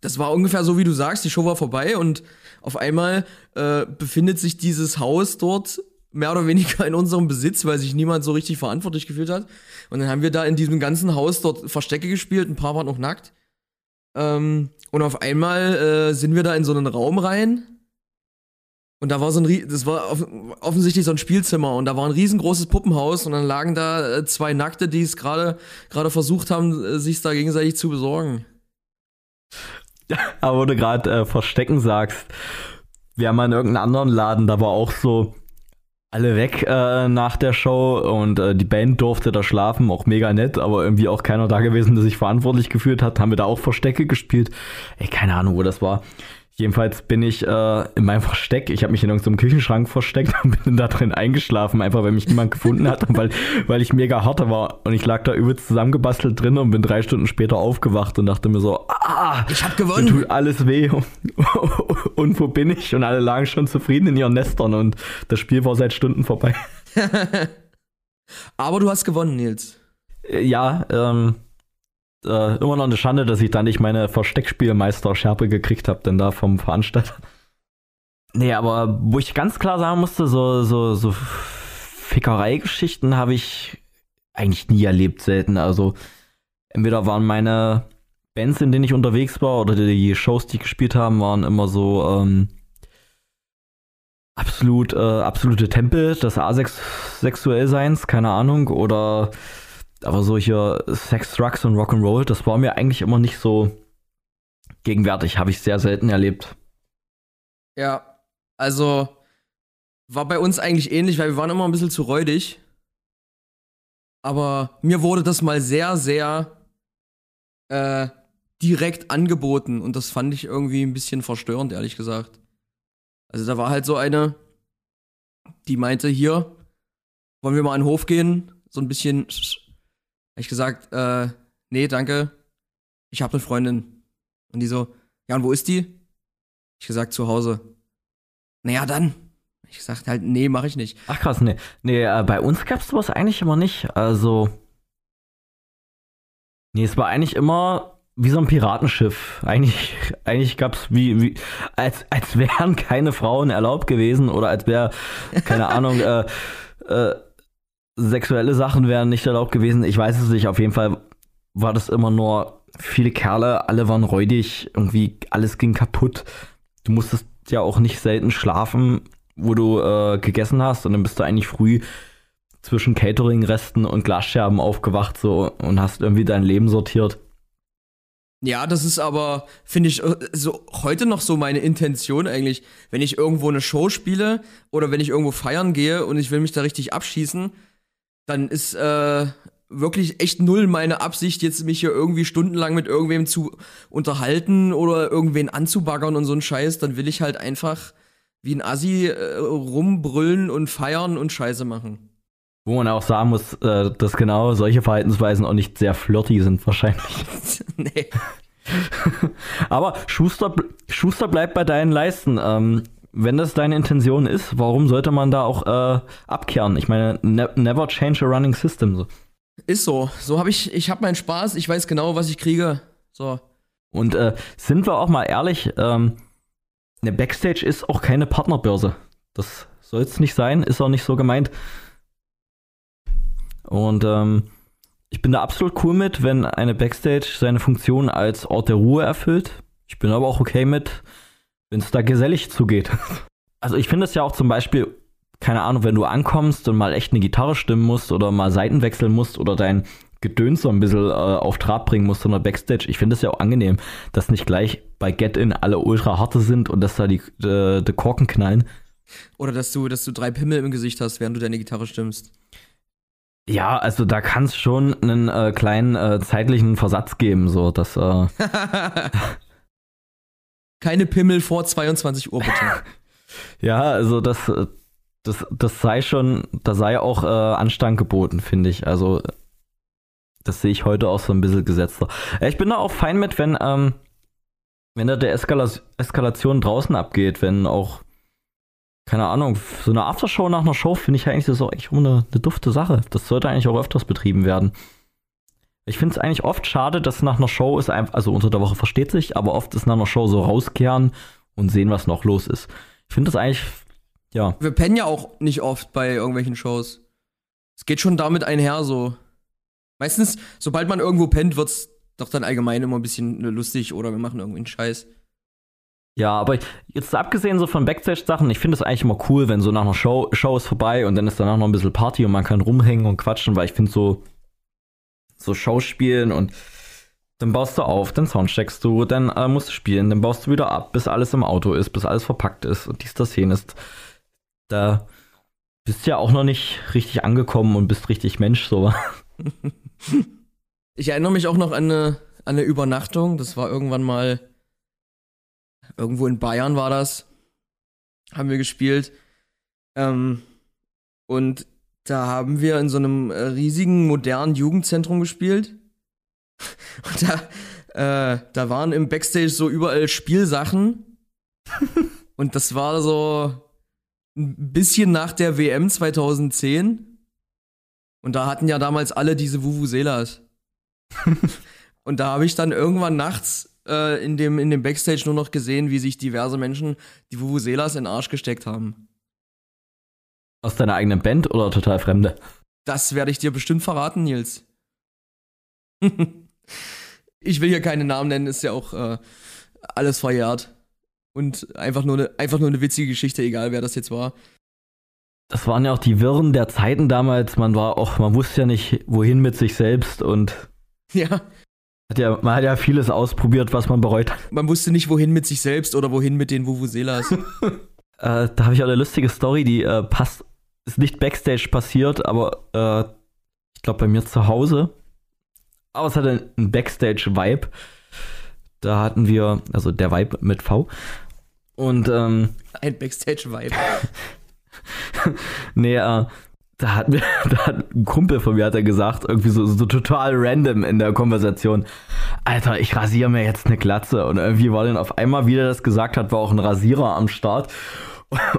Speaker 1: Das war ungefähr so, wie du sagst, die Show war vorbei und auf einmal äh, befindet sich dieses Haus dort mehr oder weniger in unserem Besitz, weil sich niemand so richtig verantwortlich gefühlt hat. Und dann haben wir da in diesem ganzen Haus dort Verstecke gespielt, ein paar waren noch nackt. Ähm, und auf einmal äh, sind wir da in so einen Raum rein. Und da war so ein, das war offensichtlich so ein Spielzimmer und da war ein riesengroßes Puppenhaus und dann lagen da äh, zwei Nackte, die es gerade gerade versucht haben, äh, sich da gegenseitig zu besorgen.
Speaker 2: Aber wo du gerade äh, Verstecken sagst, wir haben mal in irgendeinem anderen Laden, da war auch so, alle weg äh, nach der Show und äh, die Band durfte da schlafen, auch mega nett, aber irgendwie auch keiner da gewesen, der sich verantwortlich gefühlt hat. Haben wir da auch Verstecke gespielt. Ey, keine Ahnung, wo das war. Jedenfalls bin ich äh, in meinem Versteck, ich habe mich in irgendeinem Küchenschrank versteckt und bin da drin eingeschlafen, einfach weil mich niemand gefunden hat und weil, weil ich mega harte war. Und ich lag da übelst zusammengebastelt drin und bin drei Stunden später aufgewacht und dachte mir so, ah,
Speaker 1: ich hab gewonnen.
Speaker 2: Mir tut alles weh. Und, wo bin ich? Und alle lagen schon zufrieden in ihren Nestern und das Spiel war seit Stunden vorbei.
Speaker 1: Aber du hast gewonnen, Nils.
Speaker 2: Ja, ähm, äh, immer noch eine Schande, dass ich da nicht meine Versteckspielmeister-Schärpe gekriegt habe, denn da vom Veranstalter. Nee, aber wo ich ganz klar sagen musste, so, so, so Fickerei-Geschichten habe ich eigentlich nie erlebt, selten. Also entweder waren meine Bands, in denen ich unterwegs war, oder die Shows, die ich gespielt haben, waren immer so ähm, absolut, äh, absolute Tempel des Asexuellseins, keine Ahnung, oder aber solche Sex, Drugs und Rock'n'Roll, das war mir eigentlich immer nicht so gegenwärtig. Habe ich sehr selten erlebt.
Speaker 1: Ja, also war bei uns eigentlich ähnlich, weil wir waren immer ein bisschen zu räudig. Aber mir wurde das mal sehr, sehr äh, direkt angeboten und das fand ich irgendwie ein bisschen verstörend, ehrlich gesagt. Also da war halt so eine, die meinte, hier, wollen wir mal an den Hof gehen, so ein bisschen habe ich gesagt, äh, nee, danke, ich habe eine Freundin. Und die so, ja, und wo ist die? Ich gesagt, zu Hause. Naja, dann. Ich gesagt halt, nee, mache ich nicht.
Speaker 2: Ach krass, nee. Nee, äh, bei uns gab's sowas eigentlich immer nicht. Also. Nee, es war eigentlich immer wie so ein Piratenschiff. Eigentlich, eigentlich gab's wie, wie als, als wären keine Frauen erlaubt gewesen oder als wäre, keine Ahnung, äh, äh, sexuelle Sachen wären nicht erlaubt gewesen. Ich weiß es nicht. Auf jeden Fall war das immer nur viele Kerle, alle waren räudig, irgendwie alles ging kaputt. Du musstest ja auch nicht selten schlafen, wo du äh, gegessen hast und dann bist du eigentlich früh zwischen Catering-Resten und Glasscherben aufgewacht so und hast irgendwie dein Leben sortiert.
Speaker 1: Ja, das ist aber, finde ich, äh, so heute noch so meine Intention eigentlich. Wenn ich irgendwo eine Show spiele oder wenn ich irgendwo feiern gehe und ich will mich da richtig abschießen, dann ist äh, wirklich echt null meine Absicht, jetzt mich hier irgendwie stundenlang mit irgendwem zu unterhalten oder irgendwen anzubaggern und so ein Scheiß. Dann will ich halt einfach wie ein Assi äh, rumbrüllen und feiern und Scheiße machen.
Speaker 2: Wo man auch sagen muss, äh, dass genau solche Verhaltensweisen auch nicht sehr flirty sind wahrscheinlich. nee. Aber Schuster, Schuster bleibt bei deinen Leisten. Ähm, wenn das deine Intention ist, warum sollte man da auch äh, abkehren? Ich meine, ne never change a running system. So.
Speaker 1: Ist so. So habe ich, ich habe meinen Spaß, ich weiß genau, was ich kriege. So.
Speaker 2: Und äh, sind wir auch mal ehrlich, ähm, eine Backstage ist auch keine Partnerbörse. Das soll es nicht sein, ist auch nicht so gemeint. Und ähm, ich bin da absolut cool mit, wenn eine Backstage seine Funktion als Ort der Ruhe erfüllt. Ich bin aber auch okay mit, wenn es da gesellig zugeht. Also ich finde es ja auch zum Beispiel, keine Ahnung, wenn du ankommst und mal echt eine Gitarre stimmen musst oder mal Seiten wechseln musst oder dein Gedöns so ein bisschen äh, auf Trab bringen musst, sondern Backstage. Ich finde es ja auch angenehm, dass nicht gleich bei Get-In alle ultra harte sind und dass da die, äh, die Korken knallen.
Speaker 1: Oder dass du, dass du drei Pimmel im Gesicht hast, während du deine Gitarre stimmst.
Speaker 2: Ja, also da kann es schon einen äh, kleinen äh, zeitlichen Versatz geben, so dass. Äh
Speaker 1: Keine Pimmel vor 22 Uhr bitte.
Speaker 2: ja, also das, das, das sei schon, da sei auch äh, Anstand geboten, finde ich. Also das sehe ich heute auch so ein bisschen gesetzter. Äh, ich bin da auch fein mit, wenn, ähm, wenn da der Eskala Eskalation draußen abgeht, wenn auch keine Ahnung, so eine Aftershow nach einer Show finde ich eigentlich, das auch echt eine, eine dufte Sache. Das sollte eigentlich auch öfters betrieben werden. Ich finde es eigentlich oft schade, dass nach einer Show ist einfach, also unter der Woche versteht sich, aber oft ist nach einer Show so rauskehren und sehen, was noch los ist. Ich finde das eigentlich, ja.
Speaker 1: Wir pennen ja auch nicht oft bei irgendwelchen Shows. Es geht schon damit einher, so. Meistens, sobald man irgendwo pennt, wird's doch dann allgemein immer ein bisschen lustig oder wir machen irgendwie einen Scheiß.
Speaker 2: Ja, aber jetzt abgesehen so von Backstage-Sachen, ich finde es eigentlich immer cool, wenn so nach einer Show, Show ist vorbei und dann ist danach noch ein bisschen Party und man kann rumhängen und quatschen, weil ich finde so, so Showspielen und dann baust du auf, dann soundcheckst du, dann äh, musst du spielen, dann baust du wieder ab, bis alles im Auto ist, bis alles verpackt ist und dies, das, jenes. Da bist du ja auch noch nicht richtig angekommen und bist richtig Mensch, so.
Speaker 1: Ich erinnere mich auch noch an eine, an eine Übernachtung, das war irgendwann mal Irgendwo in Bayern war das. Haben wir gespielt. Ähm, und da haben wir in so einem äh, riesigen, modernen Jugendzentrum gespielt. Und da, äh, da waren im Backstage so überall Spielsachen. Und das war so ein bisschen nach der WM 2010. Und da hatten ja damals alle diese Vuvuzelas. Und da habe ich dann irgendwann nachts äh, in, dem, in dem Backstage nur noch gesehen, wie sich diverse Menschen die Vuvuzelas in den Arsch gesteckt haben.
Speaker 2: Aus deiner eigenen Band oder total Fremde?
Speaker 1: Das werde ich dir bestimmt verraten, Nils. ich will hier keine Namen nennen, ist ja auch äh, alles verjährt. Und einfach nur, eine, einfach nur eine witzige Geschichte, egal wer das jetzt war.
Speaker 2: Das waren ja auch die Wirren der Zeiten damals. Man war auch, man wusste ja nicht, wohin mit sich selbst und.
Speaker 1: Ja,
Speaker 2: hat ja, man hat ja vieles ausprobiert, was man bereut hat.
Speaker 1: Man wusste nicht, wohin mit sich selbst oder wohin mit den Vuvuzelas.
Speaker 2: äh, da habe ich auch eine lustige Story, die äh, passt, ist nicht Backstage passiert, aber äh, ich glaube bei mir zu Hause. Aber es hatte einen Backstage-Vibe. Da hatten wir, also der Vibe mit V. Und ähm,
Speaker 1: ein Backstage-Vibe.
Speaker 2: nee, äh, da hat mir, da hat ein Kumpel von mir hat er gesagt, irgendwie so, so total random in der Konversation, Alter, ich rasiere mir jetzt eine Glatze. Und irgendwie war dann auf einmal, wie er das gesagt hat, war auch ein Rasierer am Start.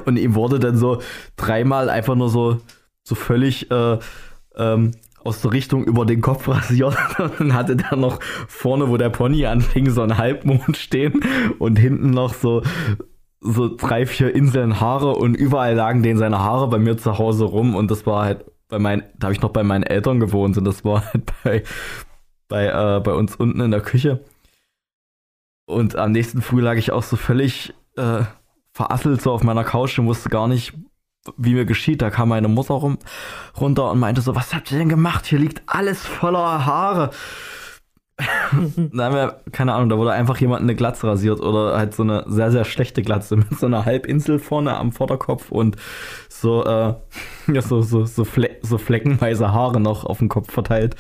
Speaker 2: Und ihm wurde dann so dreimal einfach nur so, so völlig äh, ähm, aus der Richtung über den Kopf rasiert. Und dann hatte der noch vorne, wo der Pony anfing, so einen Halbmond stehen und hinten noch so so drei, vier Inseln Haare und überall lagen denen seine Haare bei mir zu Hause rum und das war halt bei meinen, da habe ich noch bei meinen Eltern gewohnt und das war halt bei, bei, äh, bei uns unten in der Küche. Und am nächsten Früh lag ich auch so völlig äh, verasselt so auf meiner Couch und wusste gar nicht, wie mir geschieht. Da kam meine Mutter rum, runter und meinte so, was habt ihr denn gemacht? Hier liegt alles voller Haare. da keine Ahnung, da wurde einfach jemand eine Glatze rasiert oder halt so eine sehr, sehr schlechte Glatze mit so einer Halbinsel vorne am Vorderkopf und so, äh, ja, so, so, so, Fle so fleckenweise Haare noch auf dem Kopf verteilt,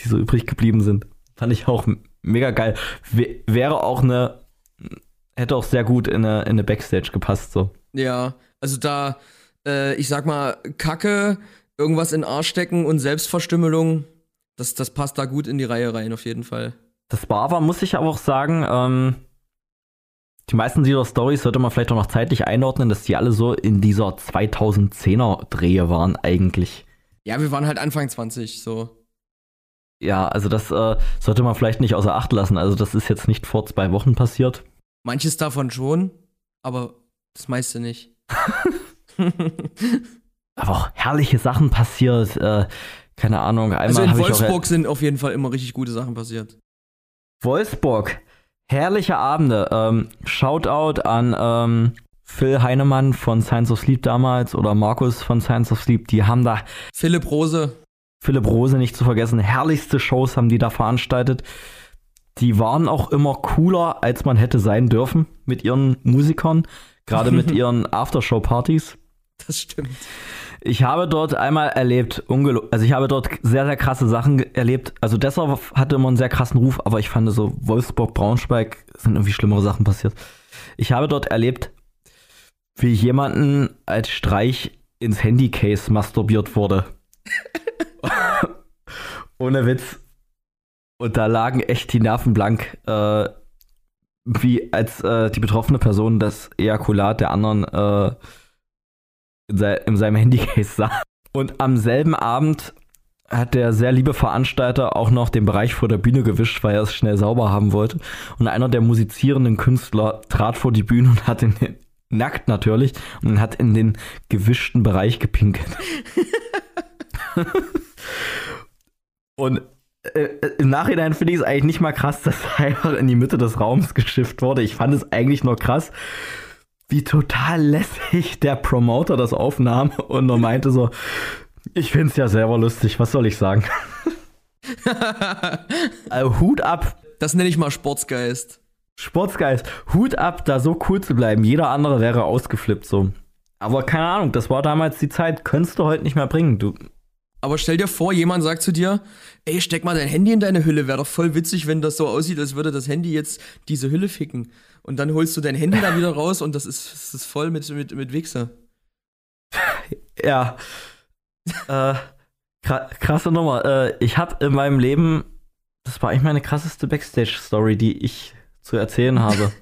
Speaker 2: die so übrig geblieben sind. Fand ich auch mega geil. W wäre auch eine, hätte auch sehr gut in eine, in eine Backstage gepasst, so.
Speaker 1: Ja, also da, äh, ich sag mal, Kacke, irgendwas in den Arsch stecken und Selbstverstümmelung, das, das passt da gut in die Reihe rein, auf jeden Fall.
Speaker 2: Das war aber, muss ich aber auch sagen, ähm, die meisten dieser Stories sollte man vielleicht auch noch zeitlich einordnen, dass die alle so in dieser 2010er Drehe waren eigentlich.
Speaker 1: Ja, wir waren halt Anfang 20, so.
Speaker 2: Ja, also das äh, sollte man vielleicht nicht außer Acht lassen. Also das ist jetzt nicht vor zwei Wochen passiert.
Speaker 1: Manches davon schon, aber das meiste nicht.
Speaker 2: aber auch herrliche Sachen passiert. Äh, keine Ahnung. Einmal
Speaker 1: also in Wolfsburg sind auf jeden Fall immer richtig gute Sachen passiert.
Speaker 2: Wolfsburg. Herrliche Abende. Ähm, Shoutout an ähm, Phil Heinemann von Science of Sleep damals oder Markus von Science of Sleep. Die haben da.
Speaker 1: Philipp Rose.
Speaker 2: Philipp Rose nicht zu vergessen. Herrlichste Shows haben die da veranstaltet. Die waren auch immer cooler, als man hätte sein dürfen mit ihren Musikern. Gerade mit ihren Aftershow-Partys.
Speaker 1: Das stimmt.
Speaker 2: Ich habe dort einmal erlebt, also ich habe dort sehr, sehr krasse Sachen erlebt. Also Dessau hatte immer einen sehr krassen Ruf, aber ich fand so Wolfsburg, Braunschweig sind irgendwie schlimmere Sachen passiert. Ich habe dort erlebt, wie jemanden als Streich ins Handycase masturbiert wurde. Ohne Witz. Und da lagen echt die Nerven blank, äh, wie als äh, die betroffene Person das Ejakulat der anderen äh, in, se in seinem Handycase sah. Und am selben Abend hat der sehr liebe Veranstalter auch noch den Bereich vor der Bühne gewischt, weil er es schnell sauber haben wollte. Und einer der musizierenden Künstler trat vor die Bühne und hat in den, nackt natürlich, und hat in den gewischten Bereich gepinkelt. und äh, im Nachhinein finde ich es eigentlich nicht mal krass, dass er einfach in die Mitte des Raums geschifft wurde. Ich fand es eigentlich nur krass, wie total lässig der Promoter das aufnahm und er meinte so, ich finde es ja selber lustig, was soll ich sagen? also, Hut ab.
Speaker 1: Das nenne ich mal Sportsgeist.
Speaker 2: Sportsgeist. Hut ab, da so cool zu bleiben. Jeder andere wäre ausgeflippt so. Aber keine Ahnung, das war damals die Zeit, könntest du heute nicht mehr bringen. Du.
Speaker 1: Aber stell dir vor, jemand sagt zu dir, ey, steck mal dein Handy in deine Hülle. Wäre doch voll witzig, wenn das so aussieht, als würde das Handy jetzt diese Hülle ficken. Und dann holst du dein Handy da wieder raus und das ist, das ist voll mit, mit, mit Wichser.
Speaker 2: Ja. äh, krasse Nummer. Äh, ich habe in meinem Leben, das war eigentlich meine krasseste Backstage-Story, die ich zu erzählen habe.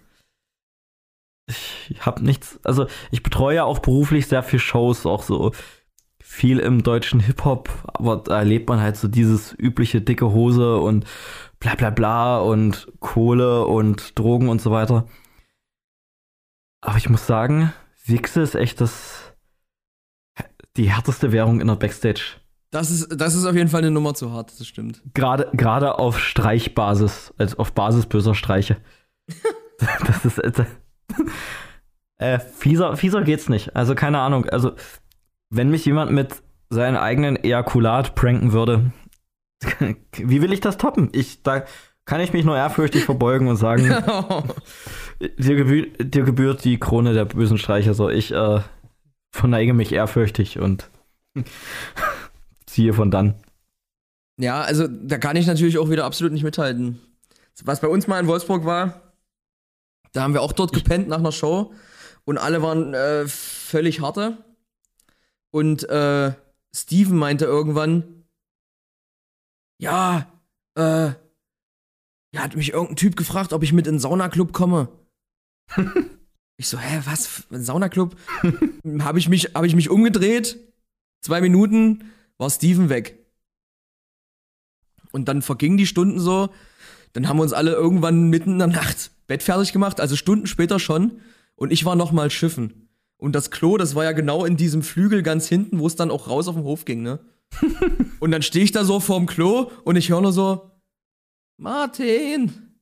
Speaker 2: ich habe nichts, also ich betreue ja auch beruflich sehr viel Shows, auch so viel im deutschen Hip-Hop, aber da erlebt man halt so dieses übliche dicke Hose und bla bla bla und Kohle und Drogen und so weiter. Aber ich muss sagen, Wichse ist echt das die härteste Währung in der Backstage.
Speaker 1: Das ist, das ist auf jeden Fall eine Nummer zu hart, das stimmt.
Speaker 2: Gerade, gerade auf Streichbasis, also auf Basis böser Streiche. das ist. Äh, äh, fieser, fieser geht's nicht. Also keine Ahnung. Also, wenn mich jemand mit seinem eigenen Ejakulat pranken würde, wie will ich das toppen? Ich, da kann ich mich nur ehrfürchtig verbeugen und sagen, dir, gebührt, dir, gebührt, die Krone der bösen Streicher. So, ich äh, verneige mich ehrfürchtig und ziehe von dann.
Speaker 1: Ja, also da kann ich natürlich auch wieder absolut nicht mithalten. Was bei uns mal in Wolfsburg war, da haben wir auch dort gepennt nach einer Show und alle waren äh, völlig harte. Und äh, Steven meinte irgendwann, ja, äh, ja, hat mich irgendein Typ gefragt, ob ich mit in den Saunaclub komme. ich so, hä, was? Ein Saunaclub? habe ich, mich, hab ich mich umgedreht, zwei Minuten, war Steven weg. Und dann vergingen die Stunden so. Dann haben wir uns alle irgendwann mitten in der Nacht Bett fertig gemacht, also Stunden später schon. Und ich war nochmal schiffen. Und das Klo, das war ja genau in diesem Flügel ganz hinten, wo es dann auch raus auf den Hof ging, ne? und dann stehe ich da so vorm Klo und ich höre nur so, Martin,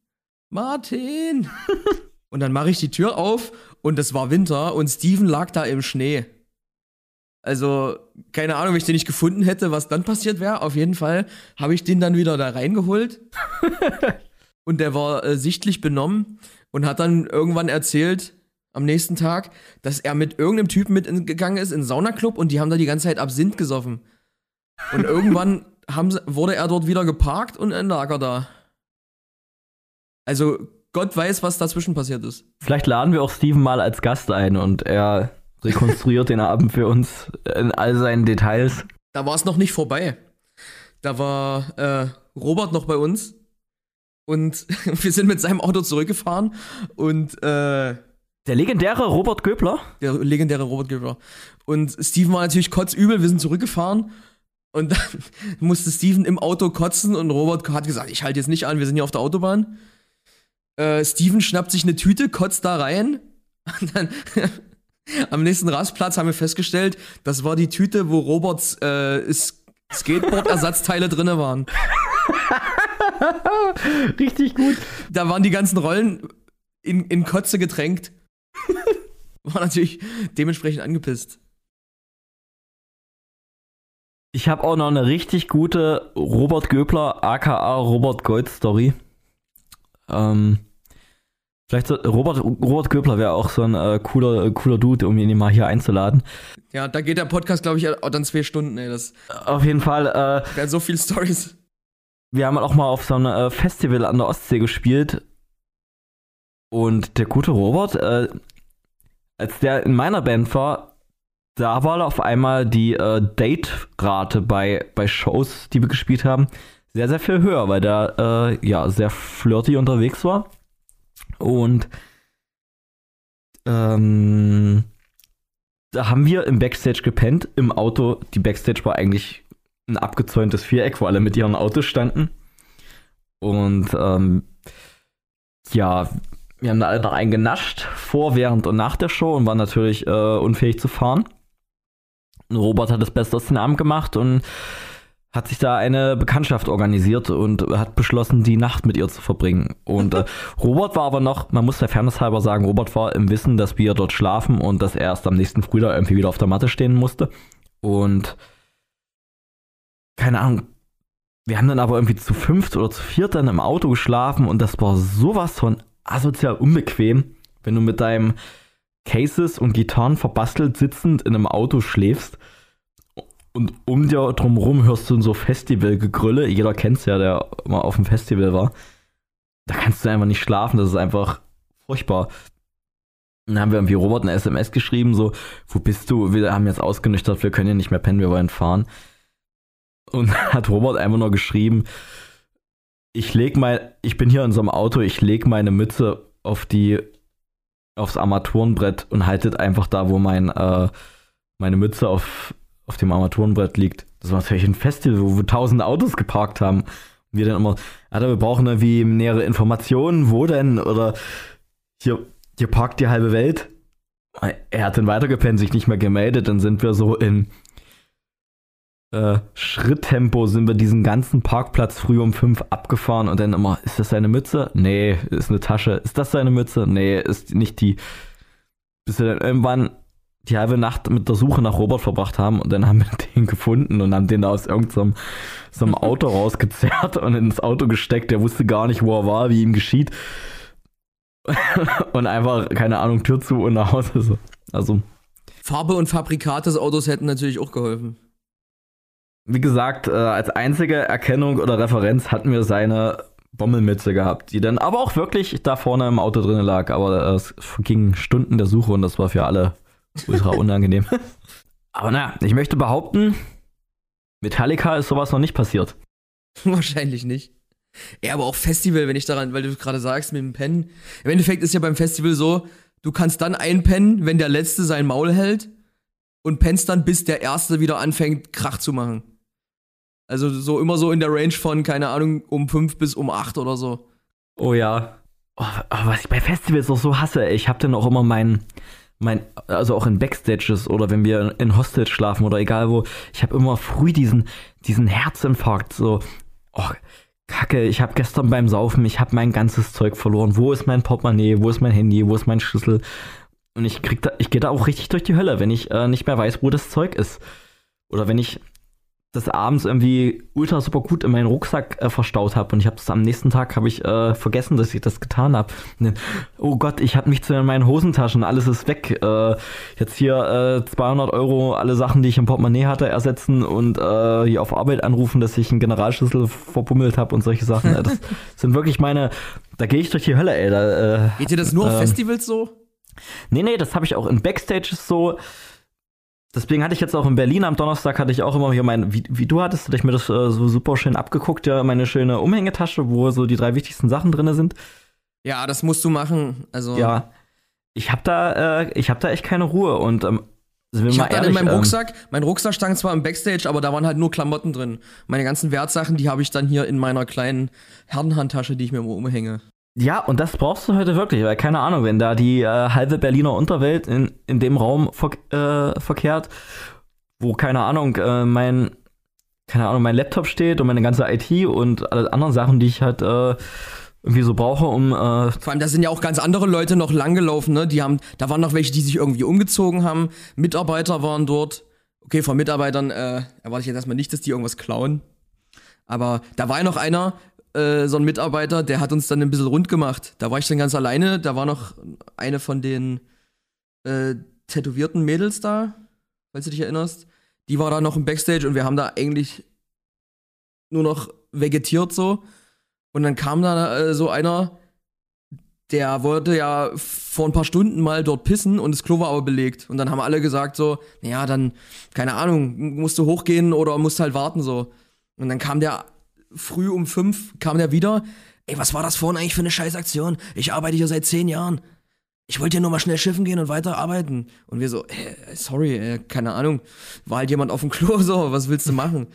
Speaker 1: Martin. und dann mache ich die Tür auf und es war Winter und Steven lag da im Schnee. Also, keine Ahnung, wenn ich den nicht gefunden hätte, was dann passiert wäre. Auf jeden Fall habe ich den dann wieder da reingeholt. und der war äh, sichtlich benommen und hat dann irgendwann erzählt, am nächsten Tag, dass er mit irgendeinem Typen mitgegangen ist in einen Saunaclub und die haben da die ganze Zeit Absinth gesoffen. Und irgendwann haben, wurde er dort wieder geparkt und ein Lager da. Also Gott weiß, was dazwischen passiert ist.
Speaker 2: Vielleicht laden wir auch Steven mal als Gast ein und er rekonstruiert den Abend für uns in all seinen Details.
Speaker 1: Da war es noch nicht vorbei. Da war äh, Robert noch bei uns und wir sind mit seinem Auto zurückgefahren und äh,
Speaker 2: der legendäre Robert Göbler?
Speaker 1: Der legendäre Robert Göbler. Und Steven war natürlich kotzübel, wir sind zurückgefahren und dann musste Steven im Auto kotzen und Robert hat gesagt, ich halte jetzt nicht an, wir sind hier auf der Autobahn. Äh, Steven schnappt sich eine Tüte, kotzt da rein. Und dann am nächsten Rastplatz haben wir festgestellt, das war die Tüte, wo Roberts äh, Skateboard-Ersatzteile drin waren.
Speaker 2: Richtig gut.
Speaker 1: Da waren die ganzen Rollen in, in Kotze getränkt. War natürlich dementsprechend angepisst.
Speaker 2: Ich habe auch noch eine richtig gute Robert Göbler, aka Robert Gold Story. Ähm, vielleicht so, Robert, Robert Göbler wäre auch so ein äh, cooler, äh, cooler Dude, um ihn mal hier einzuladen.
Speaker 1: Ja, da geht der Podcast, glaube ich, dann zwei Stunden, ey. Das
Speaker 2: Auf jeden Fall. Äh,
Speaker 1: so viele Stories.
Speaker 2: Wir haben auch mal auf so einem äh, Festival an der Ostsee gespielt. Und der gute Robert, äh, als der in meiner Band war, da war auf einmal die äh, Date-Rate bei, bei Shows, die wir gespielt haben, sehr, sehr viel höher, weil der äh, ja sehr flirty unterwegs war. Und ähm, da haben wir im Backstage gepennt. Im Auto, die Backstage war eigentlich ein abgezäuntes Viereck, wo alle mit ihren Autos standen. Und ähm, ja, wir haben da alle noch einen genascht, vor, während und nach der Show und waren natürlich äh, unfähig zu fahren. Robert hat das Beste aus den Abend gemacht und hat sich da eine Bekanntschaft organisiert und hat beschlossen, die Nacht mit ihr zu verbringen. Und äh, Robert war aber noch, man muss der Fairness halber sagen, Robert war im Wissen, dass wir dort schlafen und dass er erst am nächsten Frühjahr irgendwie wieder auf der Matte stehen musste. Und keine Ahnung, wir haben dann aber irgendwie zu fünft oder zu viert dann im Auto geschlafen und das war sowas von asozial unbequem, wenn du mit deinem Cases und Gitarren verbastelt sitzend in einem Auto schläfst und um dir drumherum hörst du so Festivalgegrülle. Jeder kennt's ja, der mal auf dem Festival war. Da kannst du einfach nicht schlafen, das ist einfach furchtbar. Dann haben wir irgendwie Robert eine SMS geschrieben, so, wo bist du? Wir haben jetzt ausgenüchtert, wir können ja nicht mehr pennen, wir wollen fahren. Und hat Robert einfach nur geschrieben, ich leg mein, ich bin hier in so einem Auto, ich leg meine Mütze auf die aufs Armaturenbrett und haltet einfach da, wo mein, äh, meine Mütze auf, auf dem Armaturenbrett liegt. Das war natürlich ein Festival, wo wir tausende Autos geparkt haben. Und wir dann immer, Alter, wir brauchen irgendwie nähere Informationen, wo denn? Oder hier, hier parkt die halbe Welt. Er hat dann weitergepennt, sich nicht mehr gemeldet. Dann sind wir so in äh, Schritttempo sind wir diesen ganzen Parkplatz früh um fünf abgefahren und dann immer, ist das seine Mütze? Nee, ist eine Tasche. Ist das seine Mütze? Nee, ist nicht die. Bis wir dann irgendwann die halbe Nacht mit der Suche nach Robert verbracht haben und dann haben wir den gefunden und haben den da aus irgendeinem so einem Auto rausgezerrt und ins Auto gesteckt. Der wusste gar nicht, wo er war, wie ihm geschieht. und einfach, keine Ahnung, Tür zu und nach Hause. So. Also.
Speaker 1: Farbe und Fabrikat des Autos hätten natürlich auch geholfen.
Speaker 2: Wie gesagt, äh, als einzige Erkennung oder Referenz hatten wir seine Bommelmütze gehabt, die dann aber auch wirklich da vorne im Auto drin lag. Aber äh, es ging Stunden der Suche und das war für alle ultra unangenehm. aber naja, ich möchte behaupten, Metallica ist sowas noch nicht passiert.
Speaker 1: Wahrscheinlich nicht. Ja, aber auch Festival, wenn ich daran, weil du gerade sagst, mit dem Pennen. Im Endeffekt ist ja beim Festival so, du kannst dann einpennen, wenn der Letzte sein Maul hält und pennst dann, bis der Erste wieder anfängt, Krach zu machen. Also so immer so in der Range von, keine Ahnung, um 5 bis um 8 oder so.
Speaker 2: Oh ja. Oh, was ich bei Festivals auch so hasse, ich hab dann auch immer meinen mein, also auch in Backstages oder wenn wir in Hostels schlafen oder egal wo, ich habe immer früh diesen, diesen Herzinfarkt, so, oh, Kacke, ich habe gestern beim Saufen, ich habe mein ganzes Zeug verloren. Wo ist mein Portemonnaie? Wo ist mein Handy? Wo ist mein Schlüssel? Und ich krieg da, ich gehe da auch richtig durch die Hölle, wenn ich äh, nicht mehr weiß, wo das Zeug ist. Oder wenn ich das abends irgendwie ultra super gut in meinen Rucksack äh, verstaut habe und ich habe das am nächsten Tag habe ich äh, vergessen, dass ich das getan habe. Oh Gott, ich habe mich zu meinen Hosentaschen, alles ist weg. Äh, jetzt hier 200 äh, Euro, alle Sachen, die ich im Portemonnaie hatte, ersetzen und äh, hier auf Arbeit anrufen, dass ich einen Generalschlüssel verbummelt habe und solche Sachen. das sind wirklich meine, da gehe ich durch die Hölle, ey. Da,
Speaker 1: äh, Geht dir das nur auf ähm, Festivals so?
Speaker 2: Nee, nee, das habe ich auch in Backstages so. Deswegen hatte ich jetzt auch in Berlin am Donnerstag hatte ich auch immer hier mein, wie, wie du hattest, hatte ich mir das äh, so super schön abgeguckt, ja, meine schöne Umhängetasche, wo so die drei wichtigsten Sachen drin sind.
Speaker 1: Ja, das musst du machen. Also
Speaker 2: ja, ich habe da, äh, ich habe da echt keine Ruhe und ähm,
Speaker 1: ich habe dann in meinem ähm, Rucksack, mein Rucksack stand zwar im Backstage, aber da waren halt nur Klamotten drin. Meine ganzen Wertsachen, die habe ich dann hier in meiner kleinen Herrenhandtasche, die ich mir immer umhänge.
Speaker 2: Ja, und das brauchst du heute wirklich, weil keine Ahnung, wenn da die äh, halbe Berliner Unterwelt in, in dem Raum ver äh, verkehrt, wo keine Ahnung, äh, mein keine Ahnung, mein Laptop steht und meine ganze IT und alle anderen Sachen, die ich halt äh, irgendwie so brauche, um. Äh
Speaker 1: Vor allem, da sind ja auch ganz andere Leute noch langgelaufen, ne? Die haben, da waren noch welche, die sich irgendwie umgezogen haben. Mitarbeiter waren dort. Okay, von Mitarbeitern äh, erwarte ich jetzt erstmal nicht, dass die irgendwas klauen. Aber da war ja noch einer, äh, so ein Mitarbeiter, der hat uns dann ein bisschen rund gemacht. Da war ich dann ganz alleine, da war noch eine von den äh, tätowierten Mädels da, falls du dich erinnerst. Die war da noch im Backstage und wir haben da eigentlich nur noch vegetiert so. Und dann kam da äh, so einer, der wollte ja vor ein paar Stunden mal dort pissen und das Klo war aber belegt. Und dann haben alle gesagt so, naja, dann, keine Ahnung, musst du hochgehen oder musst halt warten so. Und dann kam der früh um fünf kam der wieder. Ey, was war das vorhin eigentlich für eine Scheißaktion? Ich arbeite hier seit zehn Jahren. Ich wollte ja nur mal schnell schiffen gehen und weiterarbeiten. Und wir so, äh, sorry, äh, keine Ahnung. War halt jemand auf dem Klo, so, was willst du machen?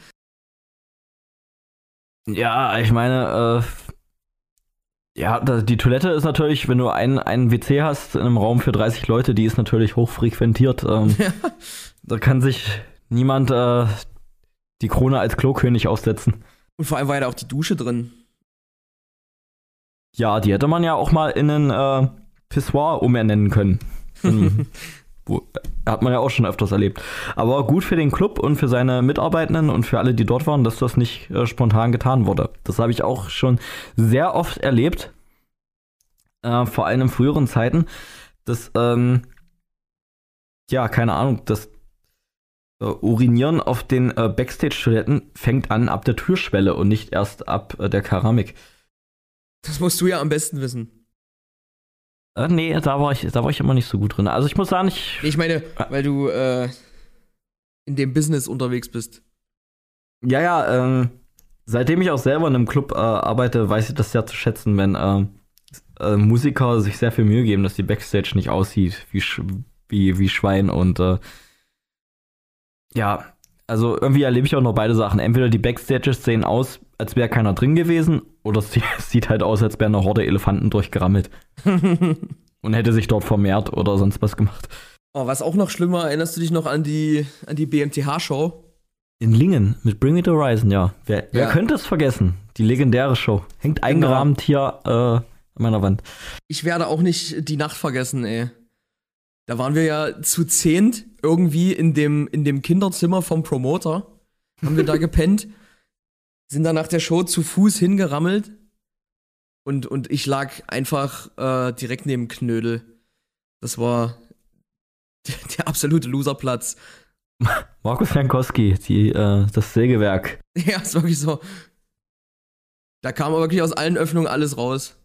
Speaker 2: Ja, ich meine, äh, ja, die Toilette ist natürlich, wenn du einen, einen WC hast in einem Raum für 30 Leute, die ist natürlich hochfrequentiert. Ähm, ja. Da kann sich niemand äh, die Krone als Klokönig aufsetzen.
Speaker 1: Und vor allem war ja da auch die Dusche drin.
Speaker 2: Ja, die hätte man ja auch mal in einen äh, Pissoir umernennen können. Wo, hat man ja auch schon öfters erlebt. Aber gut für den Club und für seine Mitarbeitenden und für alle, die dort waren, dass das nicht äh, spontan getan wurde. Das habe ich auch schon sehr oft erlebt. Äh, vor allem in früheren Zeiten. Dass, ähm, ja, keine Ahnung, dass äh, Urinieren auf den äh, Backstage-Toiletten fängt an ab der Türschwelle und nicht erst ab äh, der Keramik.
Speaker 1: Das musst du ja am besten wissen.
Speaker 2: Äh, nee, da war, ich, da war ich immer nicht so gut drin. Also ich muss sagen, ich.
Speaker 1: Ich meine, weil du äh, in dem Business unterwegs bist.
Speaker 2: Ja, ja, ähm, seitdem ich auch selber in einem Club äh, arbeite, weiß ich das sehr zu schätzen, wenn äh, äh, Musiker sich sehr viel Mühe geben, dass die Backstage nicht aussieht wie, wie, wie Schwein und äh, ja, also irgendwie erlebe ich auch noch beide Sachen. Entweder die Backstages sehen aus, als wäre keiner drin gewesen, oder es sieht halt aus, als wäre eine Horde Elefanten durchgerammelt. und hätte sich dort vermehrt oder sonst was gemacht.
Speaker 1: Oh, was auch noch schlimmer, erinnerst du dich noch an die, an die BMTH-Show?
Speaker 2: In Lingen mit Bring the Horizon, ja. Wer, ja. wer könnte es vergessen? Die legendäre Show. Hängt eingerahmt genau. hier äh, an meiner Wand.
Speaker 1: Ich werde auch nicht die Nacht vergessen, ey. Da waren wir ja zu zehnt irgendwie in dem, in dem Kinderzimmer vom Promoter. Haben wir da gepennt, sind dann nach der Show zu Fuß hingerammelt und, und ich lag einfach äh, direkt neben Knödel. Das war der, der absolute Loserplatz.
Speaker 2: Markus Jankowski, die, äh, das Sägewerk.
Speaker 1: Ja, ist wirklich so. Da kam wirklich aus allen Öffnungen alles raus.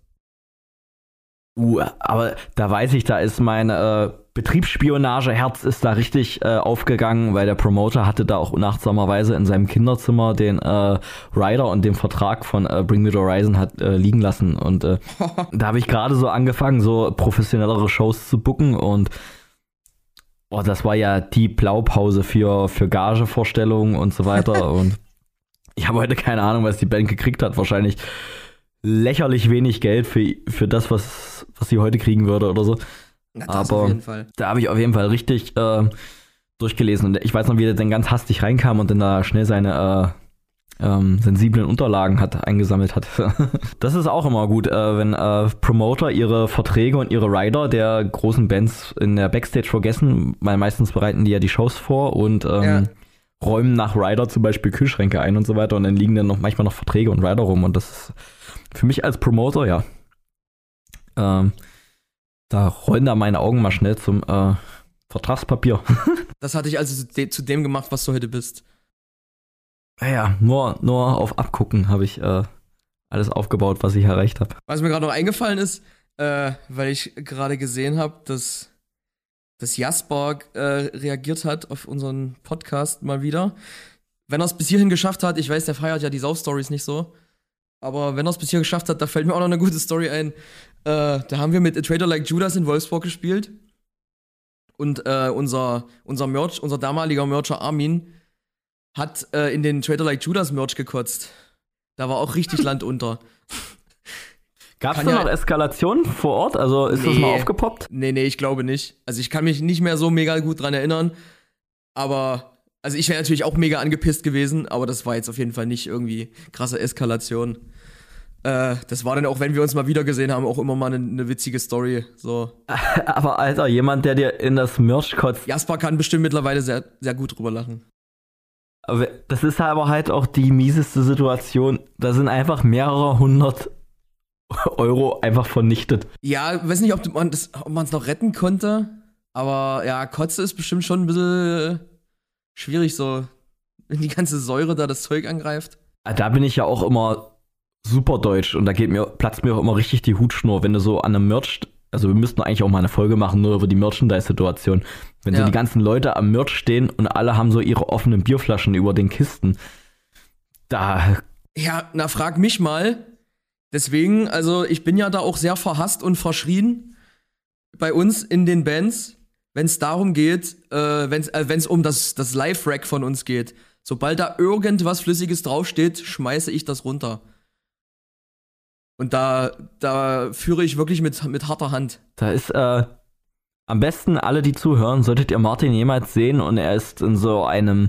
Speaker 2: Uh, aber da weiß ich, da ist mein äh, Betriebsspionageherz ist da richtig äh, aufgegangen, weil der Promoter hatte da auch unachtsamerweise in seinem Kinderzimmer den äh, Rider und den Vertrag von äh, Bring Me the Horizon hat äh, liegen lassen. Und äh, da habe ich gerade so angefangen, so professionellere Shows zu booken und oh, das war ja die Blaupause für, für Gagevorstellungen und so weiter. und ich habe heute keine Ahnung, was die Band gekriegt hat. Wahrscheinlich lächerlich wenig Geld für, für das, was, was sie heute kriegen würde oder so. Na, Aber da habe ich auf jeden Fall richtig äh, durchgelesen. Und ich weiß noch, wie er dann ganz hastig reinkam und dann da schnell seine, äh, ähm, sensiblen Unterlagen hat, eingesammelt hat. das ist auch immer gut, äh, wenn äh, Promoter ihre Verträge und ihre Rider der großen Bands in der Backstage vergessen, weil meistens bereiten die ja die Shows vor und ähm, ja. räumen nach Rider zum Beispiel Kühlschränke ein und so weiter und dann liegen dann noch manchmal noch Verträge und Rider rum und das ist für mich als Promoter, ja. Ähm, da rollen da meine Augen mal schnell zum äh, Vertragspapier.
Speaker 1: das hatte ich also zu dem gemacht, was du heute bist.
Speaker 2: Naja, nur, nur auf Abgucken habe ich äh, alles aufgebaut, was ich erreicht habe.
Speaker 1: Was mir gerade noch eingefallen ist, äh, weil ich gerade gesehen habe, dass, dass Jasper äh, reagiert hat auf unseren Podcast mal wieder. Wenn er es bis hierhin geschafft hat, ich weiß, der feiert ja die Sauf-Stories nicht so, aber wenn er es bis hier geschafft hat, da fällt mir auch noch eine gute Story ein. Äh, da haben wir mit A Trader Like Judas in Wolfsburg gespielt. Und äh, unser, unser Merch, unser damaliger Mercher Armin, hat äh, in den Trader Like Judas Merch gekotzt. Da war auch richtig Land unter.
Speaker 2: Gab es da ja, noch Eskalationen vor Ort? Also ist nee, das mal aufgepoppt?
Speaker 1: Nee, nee, ich glaube nicht. Also ich kann mich nicht mehr so mega gut dran erinnern. Aber, also ich wäre natürlich auch mega angepisst gewesen, aber das war jetzt auf jeden Fall nicht irgendwie krasse Eskalation. Äh, das war dann auch, wenn wir uns mal wieder gesehen haben, auch immer mal eine, eine witzige Story. So.
Speaker 2: Aber Alter, jemand, der dir in das Merch kotzt.
Speaker 1: Jasper kann bestimmt mittlerweile sehr, sehr gut drüber lachen.
Speaker 2: Aber das ist aber halt auch die mieseste Situation. Da sind einfach mehrere hundert Euro einfach vernichtet.
Speaker 1: Ja, weiß nicht, ob man es noch retten konnte. Aber ja, Kotze ist bestimmt schon ein bisschen schwierig, so, wenn die ganze Säure da das Zeug angreift.
Speaker 2: Da bin ich ja auch immer super deutsch und da geht mir, platzt mir auch immer richtig die Hutschnur, wenn du so an einem Merch also wir müssten eigentlich auch mal eine Folge machen, nur über die Merchandise-Situation. Wenn ja. so die ganzen Leute am Merch stehen und alle haben so ihre offenen Bierflaschen über den Kisten. Da.
Speaker 1: Ja, na frag mich mal. Deswegen, also ich bin ja da auch sehr verhasst und verschrien bei uns in den Bands, wenn es darum geht, äh, wenn es äh, um das, das Live-Rack von uns geht. Sobald da irgendwas Flüssiges draufsteht, schmeiße ich das runter. Und da, da führe ich wirklich mit, mit harter Hand.
Speaker 2: Da ist, äh, am besten alle, die zuhören, solltet ihr Martin jemals sehen und er ist in so einem,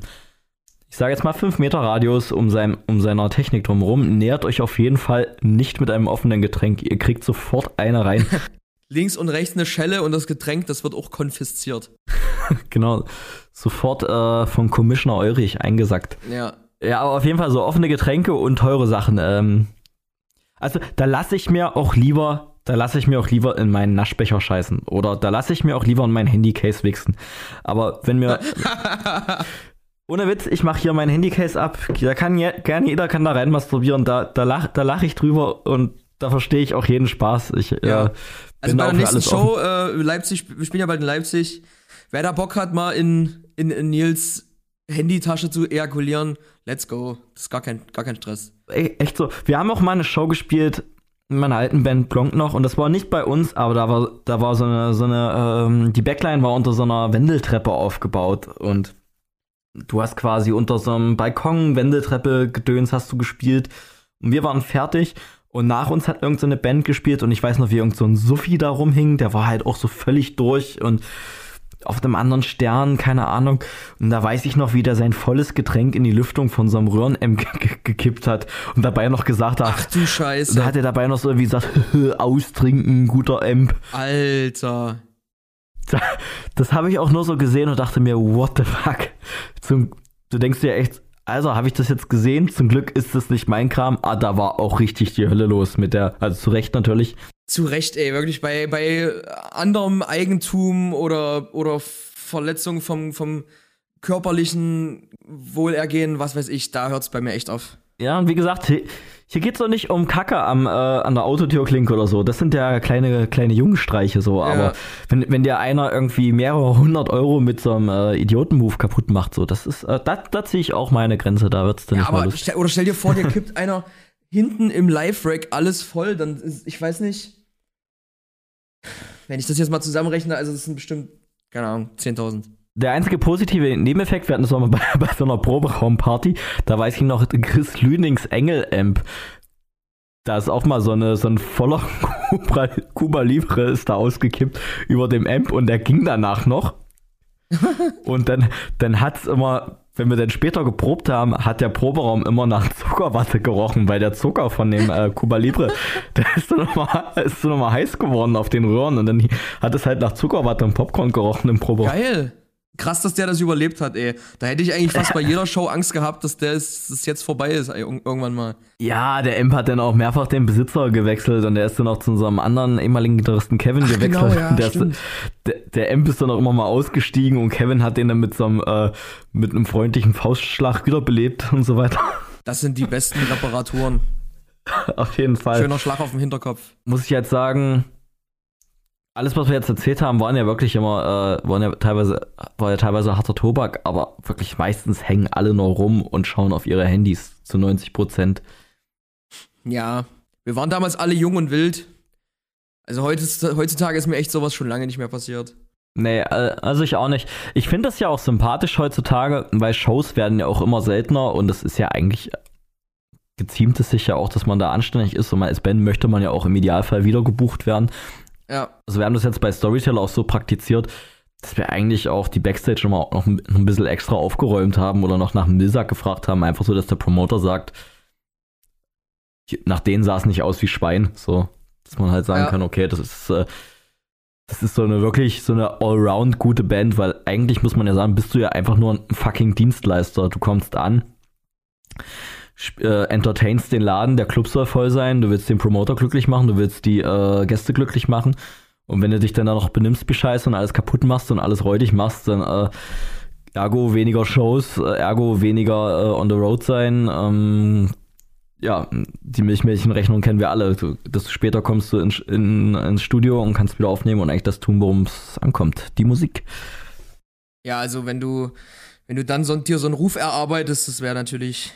Speaker 2: ich sage jetzt mal 5 Meter Radius um, sein, um seiner Technik drumherum. Nähert euch auf jeden Fall nicht mit einem offenen Getränk. Ihr kriegt sofort eine rein.
Speaker 1: Links und rechts eine Schelle und das Getränk, das wird auch konfisziert.
Speaker 2: genau. Sofort äh, vom Commissioner Eurich eingesackt.
Speaker 1: Ja.
Speaker 2: Ja, aber auf jeden Fall so offene Getränke und teure Sachen. Ähm, also da lasse ich mir auch lieber, da lasse ich mir auch lieber in meinen Naschbecher scheißen. Oder da lasse ich mir auch lieber in mein Handycase wichsen. Aber wenn mir. ohne Witz, ich mache hier mein Handycase ab. Da kann je, gerne jeder kann da rein masturbieren. Da, da lache da lach ich drüber und da verstehe ich auch jeden Spaß. Ich, ja. Äh,
Speaker 1: also bei der nächsten Show, äh, Leipzig, wir spielen ja bald in Leipzig. Wer da Bock hat, mal in, in, in Nils Handytasche zu ejakulieren, let's go. Das ist gar kein, gar kein Stress.
Speaker 2: Echt so. Wir haben auch mal eine Show gespielt in meiner alten Band Blonk noch und das war nicht bei uns, aber da war, da war so eine, so eine, ähm, die Backline war unter so einer Wendeltreppe aufgebaut und du hast quasi unter so einem Balkon Wendeltreppe gedöns hast du gespielt und wir waren fertig und nach uns hat irgendeine so Band gespielt und ich weiß noch, wie irgend so ein Suffi da rumhing, der war halt auch so völlig durch und auf einem anderen Stern, keine Ahnung. Und da weiß ich noch, wie der sein volles Getränk in die Lüftung von so einem Röhren gekippt hat und dabei noch gesagt hat.
Speaker 1: Ach du Scheiße.
Speaker 2: Da hat er dabei noch so irgendwie gesagt, austrinken, guter Amp.
Speaker 1: Alter.
Speaker 2: Das habe ich auch nur so gesehen und dachte mir, what the fuck? Zum, du denkst dir echt, also habe ich das jetzt gesehen? Zum Glück ist das nicht mein Kram. Ah, da war auch richtig die Hölle los mit der, also zu Recht natürlich,
Speaker 1: zu Recht, ey, wirklich bei, bei anderem Eigentum oder, oder Verletzung vom, vom körperlichen Wohlergehen, was weiß ich, da hört es bei mir echt auf.
Speaker 2: Ja, und wie gesagt, hier, geht es doch nicht um Kacke am, äh, an der Autotürklinke oder so. Das sind ja kleine, kleine Jungenstreiche so. Ja. Aber wenn, wenn dir einer irgendwie mehrere hundert Euro mit so einem äh, Idioten-Move kaputt macht, so, das ist, äh, da, da ziehe ich auch meine Grenze, da wird's dann ja, nicht aber mal
Speaker 1: stell, Oder stell dir vor, dir kippt einer hinten im Live-Rack alles voll, dann ich weiß nicht wenn ich das jetzt mal zusammenrechne, also das sind bestimmt, keine Ahnung, 10.000.
Speaker 2: Der einzige positive Nebeneffekt, wir hatten das mal bei, bei so einer Proberaumparty, da weiß ich noch, Chris Lünings Engel-Amp, da ist auch mal so, eine, so ein voller Cuba, Cuba Libre ist da ausgekippt über dem Amp und der ging danach noch. und dann, dann hat es immer wenn wir dann später geprobt haben, hat der Proberaum immer nach Zuckerwatte gerochen, weil der Zucker von dem äh, Cuba Libre, der ist dann nochmal noch heiß geworden auf den Röhren und dann hat es halt nach Zuckerwatte und Popcorn gerochen im Proberaum.
Speaker 1: Geil. Krass, dass der das überlebt hat, ey. Da hätte ich eigentlich fast bei jeder Show Angst gehabt, dass der ist, das jetzt vorbei ist, ey, irgendwann mal.
Speaker 2: Ja, der Imp hat dann auch mehrfach den Besitzer gewechselt und der ist dann auch zu unserem anderen ehemaligen Gitarristen Kevin Ach, gewechselt. Genau, ja, der, ist, der, der Imp ist dann auch immer mal ausgestiegen und Kevin hat den dann mit so einem, äh, mit einem freundlichen Faustschlag wiederbelebt und so weiter.
Speaker 1: Das sind die besten Reparaturen.
Speaker 2: auf jeden Fall.
Speaker 1: Schöner Schlag auf dem Hinterkopf.
Speaker 2: Muss ich jetzt sagen, alles, was wir jetzt erzählt haben, waren ja wirklich immer, äh, waren ja teilweise, war ja teilweise harter Tobak, aber wirklich meistens hängen alle nur rum und schauen auf ihre Handys zu 90 Prozent.
Speaker 1: Ja, wir waren damals alle jung und wild. Also heutzutage ist mir echt sowas schon lange nicht mehr passiert.
Speaker 2: Nee, äh, also ich auch nicht. Ich finde das ja auch sympathisch heutzutage, weil Shows werden ja auch immer seltener und es ist ja eigentlich geziemt es sich ja auch, dass man da anständig ist und man als Band möchte man ja auch im Idealfall wieder gebucht werden.
Speaker 1: Ja.
Speaker 2: Also wir haben das jetzt bei Storyteller auch so praktiziert, dass wir eigentlich auch die Backstage nochmal noch ein bisschen extra aufgeräumt haben oder noch nach dem Milsack gefragt haben, einfach so, dass der Promoter sagt, nach denen sah es nicht aus wie Schwein, so, dass man halt sagen ja. kann, okay, das ist, äh, das ist so eine wirklich so eine allround gute Band, weil eigentlich muss man ja sagen, bist du ja einfach nur ein fucking Dienstleister. Du kommst an, äh, entertainst den Laden, der Club soll voll sein, du willst den Promoter glücklich machen, du willst die äh, Gäste glücklich machen. Und wenn du dich dann da noch benimmst wie Scheiße und alles kaputt machst und alles räudig machst, dann äh, ergo weniger Shows, äh, ergo weniger äh, on the road sein. Ähm, ja, die Milchmädchenrechnung kennen wir alle. Du, desto später kommst du in, in, ins Studio und kannst wieder aufnehmen und eigentlich das tun, worum es ankommt. Die Musik.
Speaker 1: Ja, also wenn du, wenn du dann so, dir so einen Ruf erarbeitest, das wäre natürlich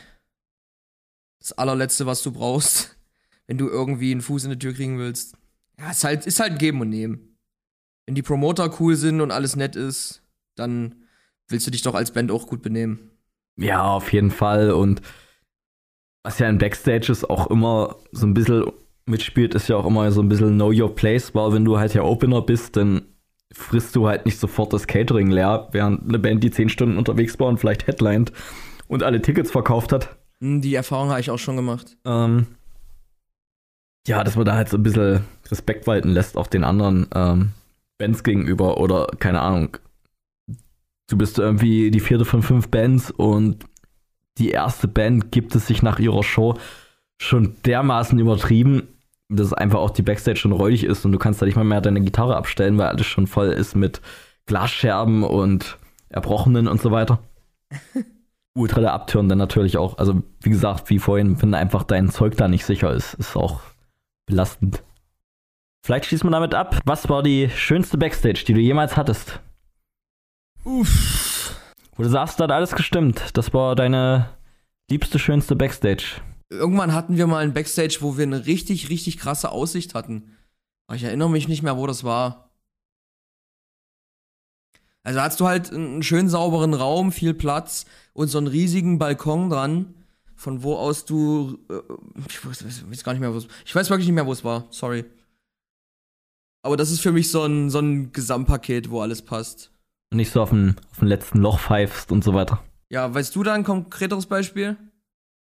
Speaker 1: das allerletzte, was du brauchst, wenn du irgendwie einen Fuß in die Tür kriegen willst. Ja, ist halt, ist halt ein Geben und Nehmen. Wenn die Promoter cool sind und alles nett ist, dann willst du dich doch als Band auch gut benehmen.
Speaker 2: Ja, auf jeden Fall. Und was ja in Backstages auch immer so ein bisschen mitspielt, ist ja auch immer so ein bisschen Know Your Place, weil wenn du halt ja Opener bist, dann frisst du halt nicht sofort das Catering leer, während eine Band, die zehn Stunden unterwegs war und vielleicht headlined und alle Tickets verkauft hat,
Speaker 1: die Erfahrung habe ich auch schon gemacht.
Speaker 2: Ähm, ja, dass man da halt so ein bisschen Respekt walten lässt auch den anderen ähm, Bands gegenüber oder keine Ahnung. Du bist irgendwie die vierte von fünf Bands und die erste Band gibt es sich nach ihrer Show schon dermaßen übertrieben, dass einfach auch die Backstage schon räudig ist und du kannst da nicht mal mehr deine Gitarre abstellen, weil alles schon voll ist mit Glasscherben und Erbrochenen und so weiter. ultra der Abturn dann natürlich auch. Also, wie gesagt, wie vorhin, wenn einfach dein Zeug da nicht sicher ist, ist auch belastend. Vielleicht schließen wir damit ab. Was war die schönste Backstage, die du jemals hattest?
Speaker 1: Uff.
Speaker 2: Wo du sagst, da hat alles gestimmt. Das war deine liebste, schönste Backstage.
Speaker 1: Irgendwann hatten wir mal ein Backstage, wo wir eine richtig, richtig krasse Aussicht hatten. Aber ich erinnere mich nicht mehr, wo das war. Also hast du halt einen schön sauberen Raum, viel Platz und so einen riesigen Balkon dran, von wo aus du. Äh, ich weiß, weiß gar nicht mehr, wo es Ich weiß wirklich nicht mehr, wo es war. Sorry. Aber das ist für mich so ein, so ein Gesamtpaket, wo alles passt.
Speaker 2: Nicht so auf den, auf den letzten Loch pfeifst und so weiter.
Speaker 1: Ja, weißt du da ein konkreteres Beispiel?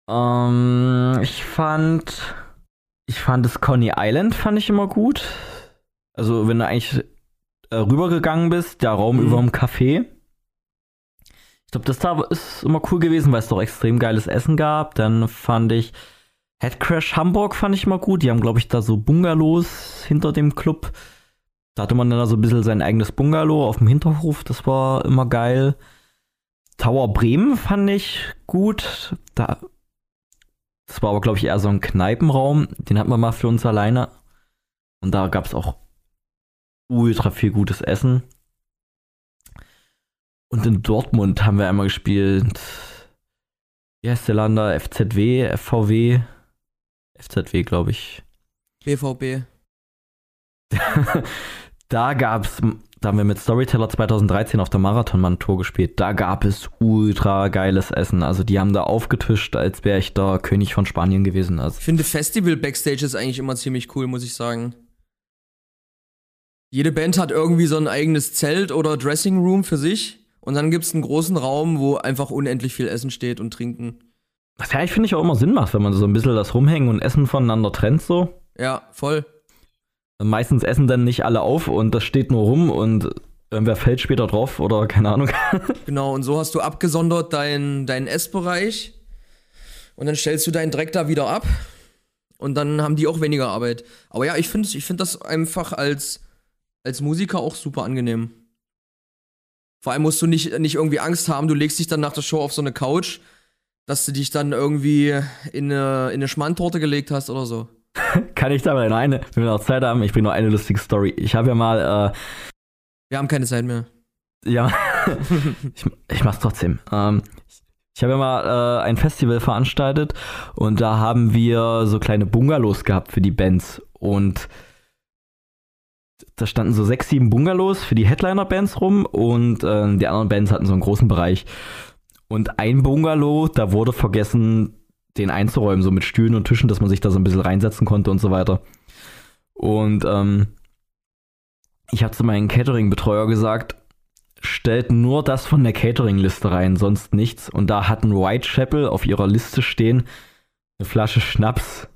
Speaker 2: Ähm, ich fand. Ich fand das Coney Island fand ich immer gut. Also, wenn du eigentlich äh, rübergegangen bist, der Raum mhm. über dem Café. Ich glaube, das da ist immer cool gewesen, weil es doch extrem geiles Essen gab. Dann fand ich Headcrash Hamburg fand ich immer gut. Die haben, glaube ich, da so Bungalows hinter dem Club. Da hatte man dann so ein bisschen sein eigenes Bungalow auf dem Hinterhof. Das war immer geil. Tower Bremen fand ich gut. Da, das war aber, glaube ich, eher so ein Kneipenraum. Den hatten wir mal für uns alleine. Und da gab es auch ultra viel gutes Essen. Und in Dortmund haben wir einmal gespielt. Wie heißt der Lander? FZW, FVW? FZW, glaube ich.
Speaker 1: BVB.
Speaker 2: da gab's, da haben wir mit Storyteller 2013 auf der Marathonmann-Tour gespielt. Da gab es ultra geiles Essen. Also die haben da aufgetischt, als wäre ich da König von Spanien gewesen. Also
Speaker 1: ich finde Festival Backstage ist eigentlich immer ziemlich cool, muss ich sagen. Jede Band hat irgendwie so ein eigenes Zelt oder Dressing Room für sich Und dann gibt's einen großen Raum, wo einfach unendlich viel Essen steht und trinken.
Speaker 2: Was ja, ich finde ich auch immer Sinn macht, wenn man so ein bisschen das Rumhängen und Essen voneinander trennt so.
Speaker 1: Ja, voll.
Speaker 2: Meistens essen dann nicht alle auf und das steht nur rum und irgendwer fällt später drauf oder keine Ahnung.
Speaker 1: Genau, und so hast du abgesondert deinen dein Essbereich und dann stellst du deinen Dreck da wieder ab und dann haben die auch weniger Arbeit. Aber ja, ich finde ich find das einfach als, als Musiker auch super angenehm. Vor allem musst du nicht, nicht irgendwie Angst haben, du legst dich dann nach der Show auf so eine Couch, dass du dich dann irgendwie in eine, in eine Schmandtorte gelegt hast oder so.
Speaker 2: Kann ich da mal eine, wenn wir noch Zeit haben, ich bringe noch eine lustige Story. Ich habe ja mal, äh,
Speaker 1: Wir haben keine Zeit mehr.
Speaker 2: ja, ich, ich mach's trotzdem. Ähm, ich habe ja mal äh, ein Festival veranstaltet und da haben wir so kleine Bungalows gehabt für die Bands und da standen so sechs, sieben Bungalows für die Headliner-Bands rum und äh, die anderen Bands hatten so einen großen Bereich. Und ein Bungalow, da wurde vergessen, den einzuräumen, so mit Stühlen und Tischen, dass man sich da so ein bisschen reinsetzen konnte und so weiter. Und ähm, ich habe zu meinem Catering-Betreuer gesagt, stellt nur das von der Catering-Liste rein, sonst nichts. Und da hatten Whitechapel auf ihrer Liste stehen eine Flasche Schnaps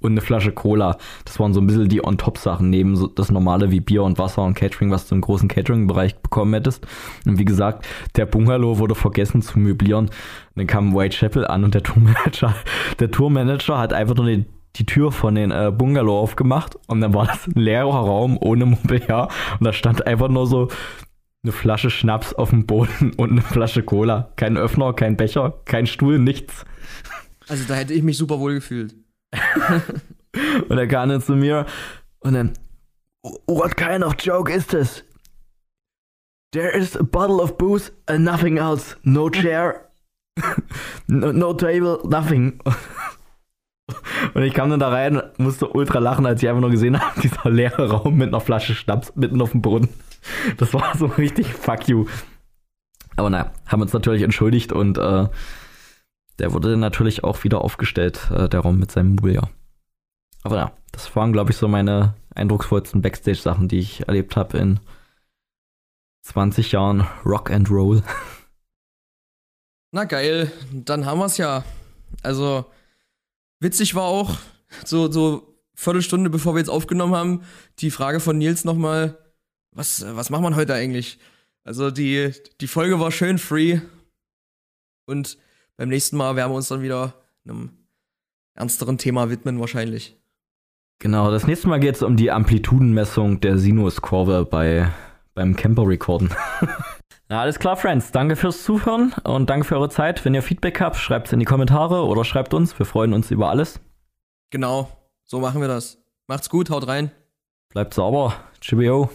Speaker 2: und eine Flasche Cola. Das waren so ein bisschen die On-Top-Sachen neben so das normale wie Bier und Wasser und Catering, was du im großen Catering-Bereich bekommen hättest. Und wie gesagt, der Bungalow wurde vergessen zu möblieren. Und dann kam Whitechapel an und der Tourmanager, der Tourmanager hat einfach nur die, die Tür von den äh, Bungalow aufgemacht und dann war das ein leerer Raum ohne Mobiliar und da stand einfach nur so eine Flasche Schnaps auf dem Boden und eine Flasche Cola. Kein Öffner, kein Becher, kein Stuhl, nichts.
Speaker 1: Also da hätte ich mich super wohl gefühlt.
Speaker 2: Und er kam dann zu mir und dann, What kind of joke is this? There is a bottle of booze and nothing else. No chair, no, no table, nothing. Und ich kam dann da rein, musste ultra lachen, als ich einfach nur gesehen habe, dieser leere Raum mit einer Flasche Schnaps mitten auf dem Boden. Das war so richtig fuck you. Aber naja, haben uns natürlich entschuldigt und äh, der wurde natürlich auch wieder aufgestellt, äh, der Raum mit seinem Mobiliar. Aber ja, das waren, glaube ich, so meine eindrucksvollsten Backstage-Sachen, die ich erlebt habe in 20 Jahren Rock and Roll.
Speaker 1: Na geil, dann haben wir's ja. Also, witzig war auch, so, so Viertelstunde bevor wir jetzt aufgenommen haben, die Frage von Nils nochmal, was, was macht man heute eigentlich? Also, die, die Folge war schön free. Und beim nächsten Mal werden wir uns dann wieder einem ernsteren Thema widmen, wahrscheinlich.
Speaker 2: Genau, das nächste Mal geht es um die Amplitudenmessung der Sinuskurve bei, beim Camper-Recorden. Na, alles klar, Friends. Danke fürs Zuhören und danke für eure Zeit. Wenn ihr Feedback habt, schreibt es in die Kommentare oder schreibt uns. Wir freuen uns über alles.
Speaker 1: Genau, so machen wir das. Macht's gut, haut rein.
Speaker 2: Bleibt sauber. Tschüss.